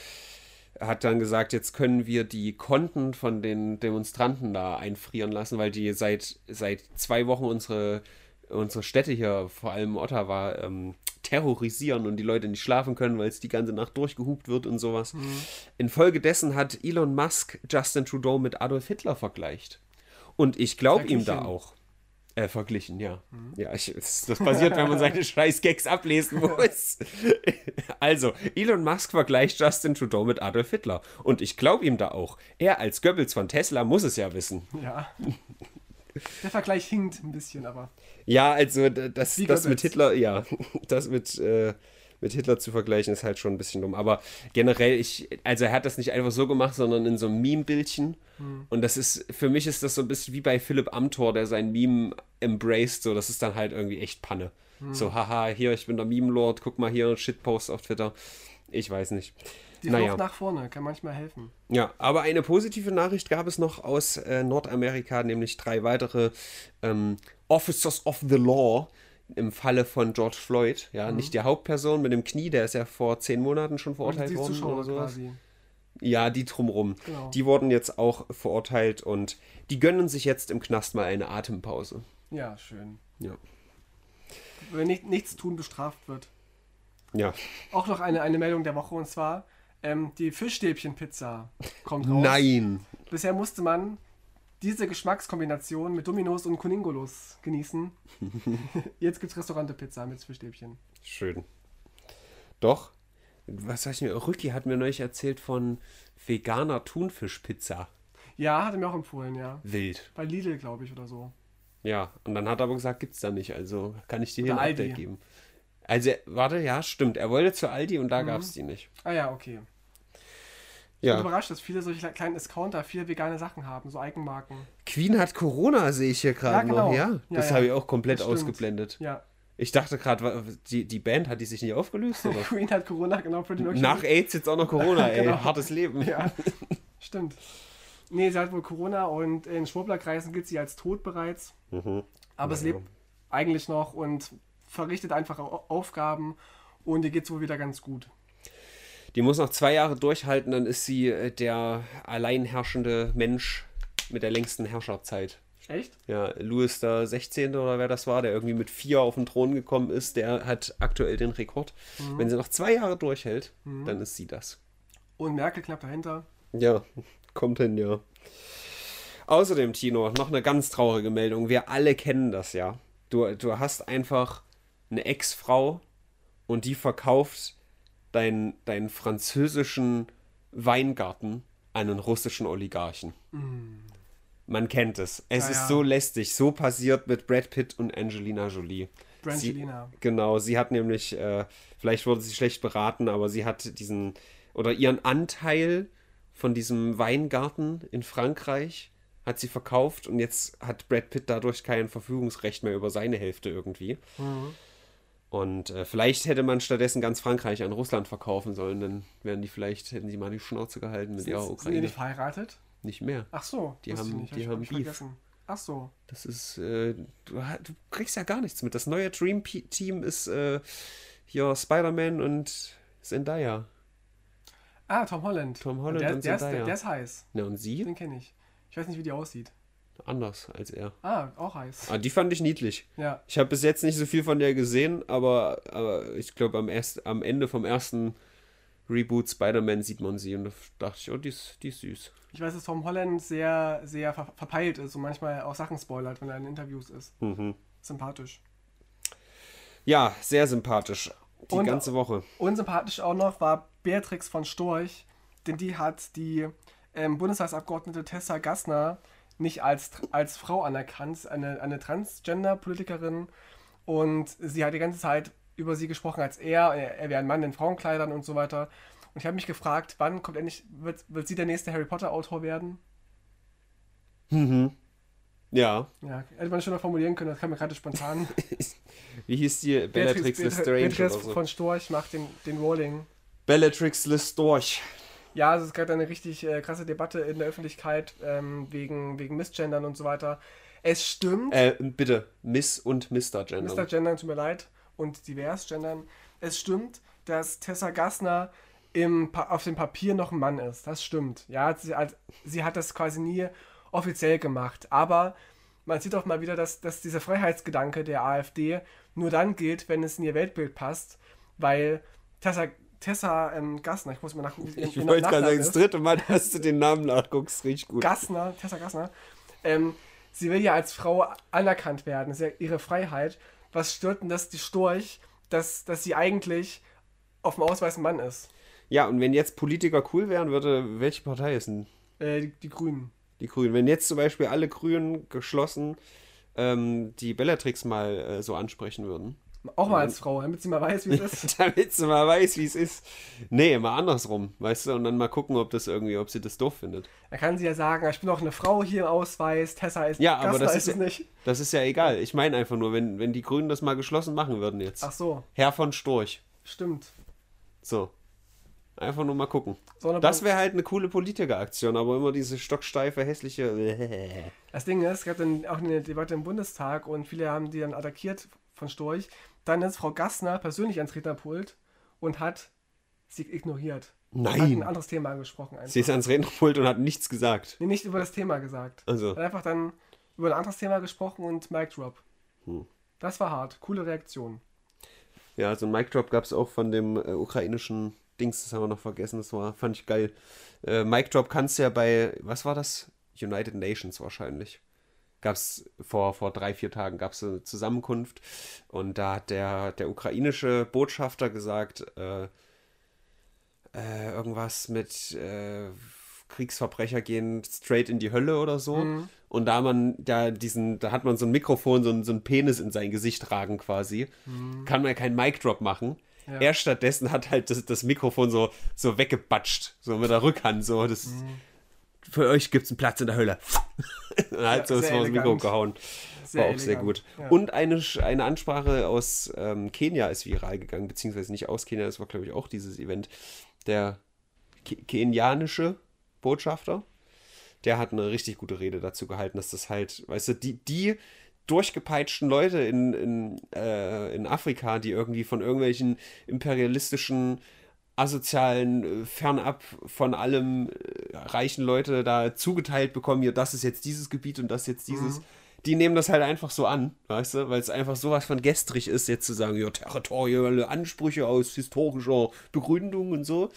hat dann gesagt, jetzt können wir die Konten von den Demonstranten da einfrieren lassen, weil die seit, seit zwei Wochen unsere, unsere Städte hier, vor allem Ottawa, ähm, terrorisieren und die Leute nicht schlafen können, weil es die ganze Nacht durchgehupt wird und sowas. Infolgedessen hat Elon Musk Justin Trudeau mit Adolf Hitler vergleicht. Und ich glaube ihm da auch. Äh, verglichen, ja. Ja, ich, das passiert, wenn man seine scheiß Gags ablesen muss. Also, Elon Musk vergleicht Justin Trudeau mit Adolf Hitler. Und ich glaube ihm da auch. Er als Goebbels von Tesla muss es ja wissen. Ja. Der Vergleich hinkt ein bisschen, aber. Ja, also das, Wie das mit. Hitler, ja, das mit, äh, mit Hitler zu vergleichen ist halt schon ein bisschen dumm. Aber generell, ich, also er hat das nicht einfach so gemacht, sondern in so einem Meme-Bildchen. Und das ist, für mich ist das so ein bisschen wie bei Philipp Amthor, der sein Meme embraced, so, das ist dann halt irgendwie echt Panne. So, haha, hier, ich bin der Meme-Lord, guck mal hier, Shitpost auf Twitter. Ich weiß nicht. Die Naja. Flucht nach vorne kann manchmal helfen. Ja, aber eine positive Nachricht gab es noch aus äh, Nordamerika, nämlich drei weitere ähm, Officers of the Law im Falle von George Floyd. Ja, nicht die Hauptperson mit dem Knie, der ist ja vor zehn Monaten schon Und verurteilt die worden oder Zuschauer sowas. quasi. Ja, die drumrum. Genau. Die wurden jetzt auch verurteilt und die gönnen sich jetzt im Knast mal eine Atempause. Ja, schön. Ja. Wenn nicht, nichts tun bestraft wird. Ja. Auch noch eine, eine Meldung der Woche und zwar ähm, die Fischstäbchen-Pizza kommt raus. Nein. Bisher musste man diese Geschmackskombination mit Dominos und Kuningolos genießen. Jetzt gibt's Restaurante-Pizza mit Fischstäbchen. Schön. Doch. Was heißt mir? Rücki hat mir neulich erzählt von veganer Thunfischpizza. Ja, hat er mir auch empfohlen, ja. Wild. Bei Lidl, glaube ich, oder so. Ja, und dann hat er aber gesagt, gibt's da nicht. Also kann ich dir hier ein. Update geben. Also, warte, ja, stimmt. Er wollte zu Aldi und da Mhm. gab's die nicht. Ah ja, okay. Ich bin Ja. überrascht, dass viele solche kleinen Discounter viele vegane Sachen haben, so Eigenmarken. Queen hat Corona, sehe ich hier gerade Ja, genau. noch. Ja, das ja. habe ich auch komplett ausgeblendet. Ja. Ich dachte gerade, die, die Band hat die sich nicht aufgelöst, oder? Queen hat Corona, genau, Freddie Mercury. Nach AIDS jetzt auch noch Corona, ey. Genau. Hartes Leben. Ja, stimmt. Nee, sie hat wohl Corona und in Schwurblerkreisen gilt sie als tot bereits. Mhm. Aber Ja. lebt eigentlich noch und verrichtet einfach Au- Aufgaben und ihr geht's wohl wieder ganz gut. Die muss noch zwei Jahre durchhalten, dann ist sie äh, der allein herrschende Mensch mit der längsten Herrscherzeit. Echt? Ja, Louis der 16. oder wer das war, der irgendwie mit vier auf den Thron gekommen ist, der hat aktuell den Rekord. Wenn sie noch zwei Jahre durchhält, dann ist sie das. Und Merkel knapp dahinter. Ja, kommt hin, ja. Außerdem, Tino, noch eine ganz traurige Meldung. Wir alle kennen das ja. Du, du hast einfach eine Ex-Frau und die verkauft deinen deinen französischen Weingarten an einen russischen Oligarchen. Man kennt es. Es Ja, ist ja. so lästig. So passiert mit Brad Pitt und Angelina Jolie. Brangelina. Sie, genau, sie hat nämlich, äh, vielleicht wurde sie schlecht beraten, aber sie hat diesen, oder ihren Anteil von diesem Weingarten in Frankreich hat sie verkauft und jetzt hat Brad Pitt dadurch kein Verfügungsrecht mehr über seine Hälfte irgendwie. Und äh, vielleicht hätte man stattdessen ganz Frankreich an Russland verkaufen sollen, dann wären die vielleicht, hätten sie mal die Schnauze gehalten mit ihrer Sind, sind die Ukraine. nicht verheiratet? Nicht mehr. Ach so. Die haben- nicht, die haben Beef. vergessen. Ach so. Das ist, äh, du, du kriegst ja gar nichts mit. Das neue Dream Team ist äh, hier Spider-Man und Zendaya. Ah, Tom Holland. Tom Holland der, und der, ist, Zendaya. der, der ist heiß. Ja, und sie? Den kenne ich. Ich weiß nicht, wie die aussieht. Anders als er. Ah, auch heiß. Ah, die fand ich niedlich. Ja. Ich habe bis jetzt nicht so viel von der gesehen, aber, aber ich glaube, am, erst- am Ende vom ersten Reboot Spider-Man sieht man sie und da dachte ich, oh, die ist, die ist süß. Ich weiß, dass Tom Holland sehr, sehr ver verpeilt ist und manchmal auch Sachen spoilert, wenn er in Interviews ist. Mhm. Sympathisch. Ja, sehr sympathisch. Die Und- ganze Woche. Unsympathisch auch noch war Beatrix von Storch, denn die hat die ähm, Bundestagsabgeordnete Tessa Gassner nicht als, als Frau anerkannt, eine, eine Transgender-Politikerin. Und sie hat die ganze Zeit über sie gesprochen als er, er, er wäre ein Mann in Frauenkleidern und so weiter. Und ich habe mich gefragt, wann kommt endlich, wird, wird sie der nächste Harry Potter-Autor werden? Ja. Ja, hätte man schöner formulieren können, das kam mir gerade spontan. Wie hieß die? Bellatrix Lestrange Beatrix oder so. von Storch macht den, den Rowling. Bellatrix Lestorch. Ja, also es gab eine richtig äh, krasse Debatte in der Öffentlichkeit ähm, wegen, wegen Missgendern und so weiter. Es stimmt, Äh, bitte, Miss und Mr. Gender. Mr. Gendern, tut mir leid, und divers Gendern. Es stimmt, dass Tessa Gassner im, Pa- auf dem Papier noch ein Mann ist. Das stimmt. Ja, sie hat, sie hat das quasi nie offiziell gemacht. Aber man sieht auch mal wieder, dass, dass dieser Freiheitsgedanke der AfD nur dann gilt, wenn es in ihr Weltbild passt, weil Tessa, Tessa ähm, Gassner, ich muss mal nach. Ich wollte gerade sagen, das dritte Mal, dass du den Namen nachguckst, riecht gut. Gassner, Tessa Gassner, ähm, sie will ja als Frau anerkannt werden. Das ist ja ihre Freiheit. Was stört denn das die Storch, dass, dass sie eigentlich auf dem Ausweis ein Mann ist? Ja, und wenn jetzt Politiker cool wären, würde, welche Partei ist denn Äh, die, die Grünen. die Grünen? Wenn jetzt zum Beispiel alle Grünen geschlossen ähm, die Bellatrix mal äh, so ansprechen würden. Auch mal als Frau, damit sie mal weiß, wie es ist. Damit sie mal weiß, wie es ist. Nee, mal andersrum, weißt du, und dann mal gucken, ob das irgendwie, ob sie das doof findet. Da kann sie ja sagen, ich bin auch eine Frau hier im Ausweis, Tessa ist Ja, aber Gassner das ist ist es ja- nicht. Das ist ja egal. Ich meine einfach nur, wenn, wenn die Grünen das mal geschlossen machen würden jetzt. Ach so, Herr von Storch. stimmt. So. Einfach nur mal gucken. Sonderbank- Das wäre halt eine coole Politikeraktion, aber immer diese stocksteife, hässliche. Das Ding ist, es gab dann auch eine Debatte im Bundestag und viele haben die dann attackiert von Storch. Dann ist Frau Gassner persönlich ans Rednerpult und hat sie ignoriert. Hat ein Nein! anderes Thema angesprochen. Einfach. Sie ist ans Rednerpult und hat nichts gesagt. Nee, nicht über das Thema gesagt. Also. Hat einfach dann über ein anderes Thema gesprochen und Mic Drop. Hm. Das war hart. Coole Reaktion. Ja, so ein Mic Drop gab es auch von dem äh, ukrainischen Dings, das haben wir noch vergessen, das war, fand ich geil. Äh, Mic Drop kannst du ja bei, was war das? United Nations wahrscheinlich. Gab es vor, vor drei, vier Tagen gab es eine Zusammenkunft und da hat der, der ukrainische Botschafter gesagt, äh, äh, irgendwas mit äh, Kriegsverbrecher gehen straight in die Hölle oder so. Mhm. Und da man da diesen, da hat man so ein Mikrofon, so ein, so ein Penis in sein Gesicht tragen quasi, kann man ja keinen Mic Drop machen. Ja. Er stattdessen hat halt das, das Mikrofon so, so weggebatscht, so mit der Rückhand, so das. Für euch gibt es einen Platz in der Hölle. Und halt Ja, so sehr vor das Mikro gehauen. Sehr War auch sehr elegant, gut. ja. Und eine, eine Ansprache aus ähm, Kenia ist viral gegangen, beziehungsweise nicht aus Kenia, das war, glaube ich, auch dieses Event. Der Ke kenianische Botschafter, der hat eine richtig gute Rede dazu gehalten, dass das halt, weißt du, die, die durchgepeitschten Leute in, in, äh, in Afrika, die irgendwie von irgendwelchen imperialistischen, asozialen, äh, fernab von allem äh, reichen Leute da zugeteilt bekommen, hier, das ist jetzt dieses Gebiet und das jetzt dieses. Die nehmen das halt einfach so an, weißt du, weil es einfach sowas von gestrig ist, jetzt zu sagen, ja, territoriale Ansprüche aus historischer Begründung und so.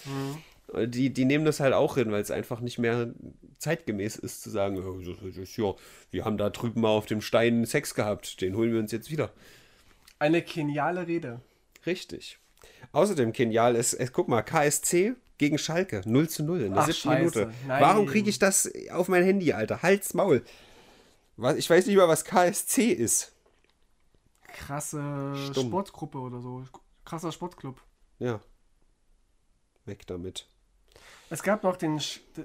Die, die nehmen das halt auch hin, weil es einfach nicht mehr zeitgemäß ist, zu sagen, ja, wir haben da drüben mal auf dem Stein Sex gehabt, den holen wir uns jetzt wieder. Eine geniale Rede. Richtig. Außerdem genial ist, es, guck mal, KSC gegen Schalke, 0 zu 0 in der Ach, siebten scheiße. Minute. Nein. Warum kriege ich das auf mein Handy, Alter? Halt's Maul. Was, ich weiß nicht mal, was KSC ist. Krasse Stumm. Sportgruppe oder so. Krasser Sportclub. Ja. Weg damit. Es gab noch den,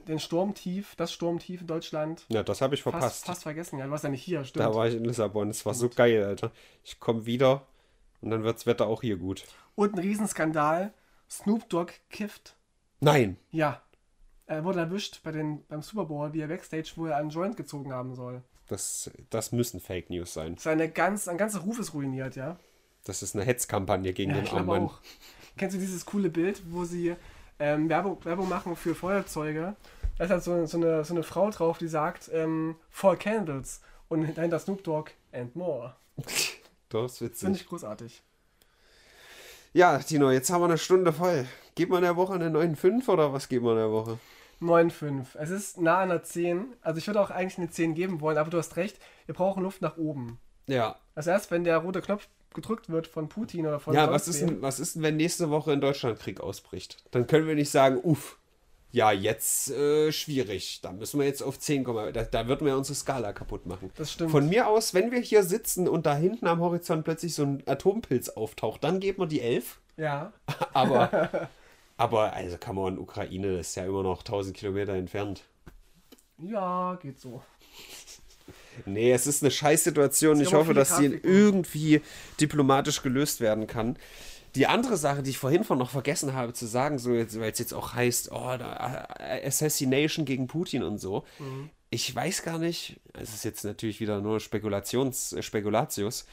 den Sturmtief, das Sturmtief in Deutschland. Ja, das habe ich Fast, verpasst. fast vergessen. Ja, du warst ja nicht hier, stimmt. Da war ich in Lissabon. Das war so geil, Alter. Ich komme wieder und dann wirds Wetter auch hier gut. Und ein Riesenskandal. Snoop Dogg kifft. Nein. Ja. Er wurde erwischt bei den, beim Super Bowl, wie er Backstage, wo er einen Joint gezogen haben soll. Das, das müssen Fake News sein. Seine ganz, ein ganzer Ruf ist ruiniert, ja. Das ist eine Hetzkampagne gegen Ja, den armen Mann. auch. Kennst du dieses coole Bild, wo sie ähm, Werbung, Werbung machen für Feuerzeuge? Da ist halt so, so, eine, so eine Frau drauf, die sagt, ähm, Four Candles und dahinter Snoop Dogg and more. Das ist Finde witzig. ich großartig. Ja, Tino, jetzt haben wir eine Stunde voll. Wir in der Woche eine 9,5 oder was geben wir in der Woche? 9,5. Es ist nah an der 10. Also ich würde auch eigentlich eine 10 geben wollen, aber du hast recht, wir brauchen Luft nach oben. Ja. Also erst wenn der rote Knopf gedrückt wird von Putin oder von Ja, was ist, denn, was ist denn, wenn nächste Woche in Deutschland Krieg ausbricht? Dann können wir nicht sagen, uff, ja, jetzt äh, schwierig. Da müssen wir jetzt auf 10 kommen. Da, da würden wir unsere Skala kaputt machen. Das stimmt. Von mir aus, wenn wir hier sitzen und da hinten am Horizont plötzlich so ein Atompilz auftaucht, dann geben wir die 11. Ja. Aber, aber also kann man Ukraine, das ist ja immer noch 1000 Kilometer entfernt. Ja, geht so. Nee, es ist eine Scheißsituation. Ich hoffe, dass sie irgendwie diplomatisch gelöst werden kann. Die andere Sache, die ich vorhin von noch vergessen habe zu sagen, so jetzt, weil es jetzt auch heißt, oh, da, äh, Assassination gegen Putin und so. Mhm. Ich weiß gar nicht, es ist jetzt natürlich wieder nur Spekulations, äh, Spekulatius,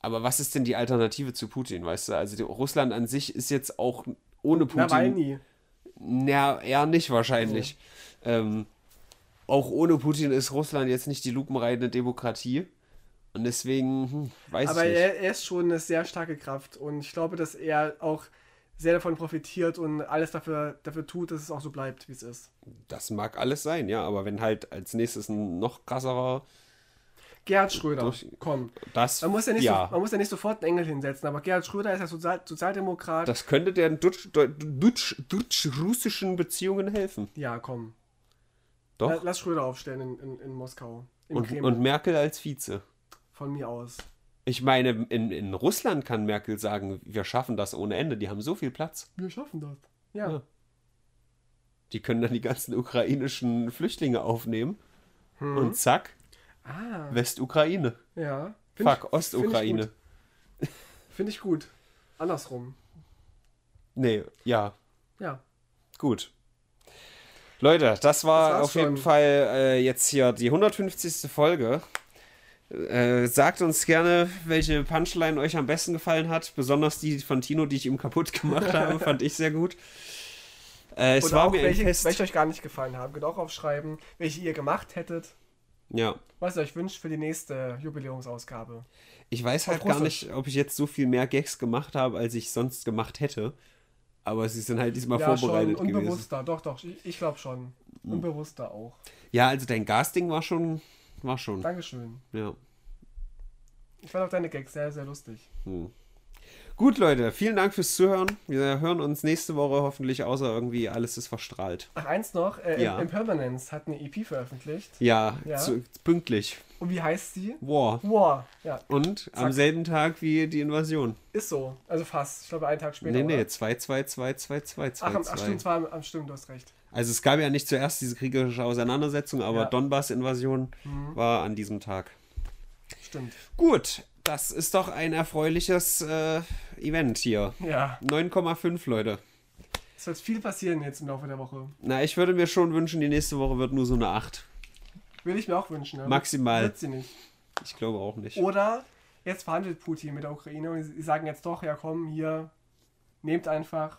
aber was ist denn die Alternative zu Putin, weißt du? Also die, Russland an sich ist jetzt auch ohne Putin. Nawalny. Ja, eher nicht wahrscheinlich. Ähm, auch ohne Putin ist Russland jetzt nicht die lupenreine Demokratie. Und deswegen, hm, weiß Aber ich nicht. er, er ist schon eine sehr starke Kraft und ich glaube, dass er auch sehr davon profitiert und alles dafür, dafür tut, dass es auch so bleibt, wie es ist. Das mag alles sein, ja, aber wenn halt als nächstes ein noch krasserer, Gerhard Schröder, Durch- komm. das, Man muss, ja nicht ja, So, man muss ja nicht sofort einen Engel hinsetzen, aber Gerhard Schröder ist ja Sozial Sozialdemokrat. das könnte Dutsch- Dutsch-russischen Beziehungen helfen. ja, komm. Doch. La- Lass Schröder aufstellen in, in, in Moskau. Und, und Merkel als Vize. Von mir aus. Ich meine, in, in Russland kann Merkel sagen, wir schaffen das ohne Ende. Die haben so viel Platz. Wir schaffen das. Ja. Ja. Die können dann die ganzen ukrainischen Flüchtlinge aufnehmen. Hm. Und zack, Ah, Westukraine. ja. Find Fuck, ich- Ostukraine. Finde ich, gut. Find ich gut. Andersrum. Nee, ja, Ja. gut. Leute, das war Das auf jeden schon. Fall äh, jetzt hier die 150. Folge. Äh, sagt uns gerne, welche Punchline euch am besten gefallen hat. Besonders die von Tino, die ich ihm kaputt gemacht habe, fand ich sehr gut. Äh, es Oder war auch mir welche, Fest. welche euch gar nicht gefallen haben. Könnt auch aufschreiben, welche ihr gemacht hättet. Ja. Was ihr euch wünscht für die nächste Jubiläumsausgabe. Ich weiß halt gar nicht, ob ich jetzt so viel mehr Gags gemacht habe, als ich sonst gemacht hätte. Aber sie sind halt diesmal ja, vorbereitet schon gewesen. unbewusster. Doch, doch, ich, ich glaube schon. Unbewusster auch. Ja, also dein Gasting war schon, war schon. Dankeschön. Ja. Ich fand auch deine Gags sehr, sehr lustig. Gut, Leute, vielen Dank fürs Zuhören. Wir hören uns nächste Woche hoffentlich, außer irgendwie alles ist verstrahlt. Ach, eins noch. Äh, Ja. Impermanence hat eine EP veröffentlicht. Ja, Ja. Zu, pünktlich. Und wie heißt sie? War. War. Ja, Und am Zack. selben Tag wie die Invasion. ist so. Also fast. Ich glaube, einen Tag später. Nee, nee, oder? 2, 2, 2, 2, 2, 2, Ach, am, ach, stimmt, war am, am Stimmt, du hast recht. Also es gab ja nicht zuerst diese kriegerische Auseinandersetzung, aber Ja. Donbass-Invasion Mhm. war an diesem Tag. Stimmt. Gut, das ist doch ein erfreuliches äh, Event hier. Ja. 9,5 Leute. Es wird viel passieren jetzt im Laufe der Woche. Na, ich würde mir schon wünschen, die nächste Woche wird nur so eine 8. Würde ich mir auch wünschen. Ja. Maximal. Wird sie nicht. Ich glaube auch nicht. Oder jetzt verhandelt Putin mit der Ukraine und sie sagen jetzt doch, ja komm, hier, nehmt einfach.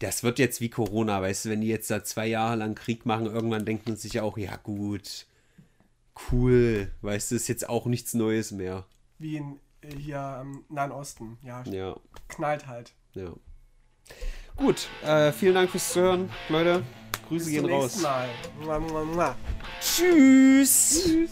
Das wird jetzt wie Corona, weißt du, wenn die jetzt da zwei Jahre lang Krieg machen, irgendwann denkt man sich auch, ja gut, cool, weißt du, ist jetzt auch nichts Neues mehr. Wie in, äh, hier am Nahen Osten. Ja, Ja, knallt halt. ja. Gut, äh, vielen Dank fürs Zuhören, Leute. Grüße Bis gehen zum raus. nächsten Mal. Mua, mua, mua. Tschüss. Tschüss.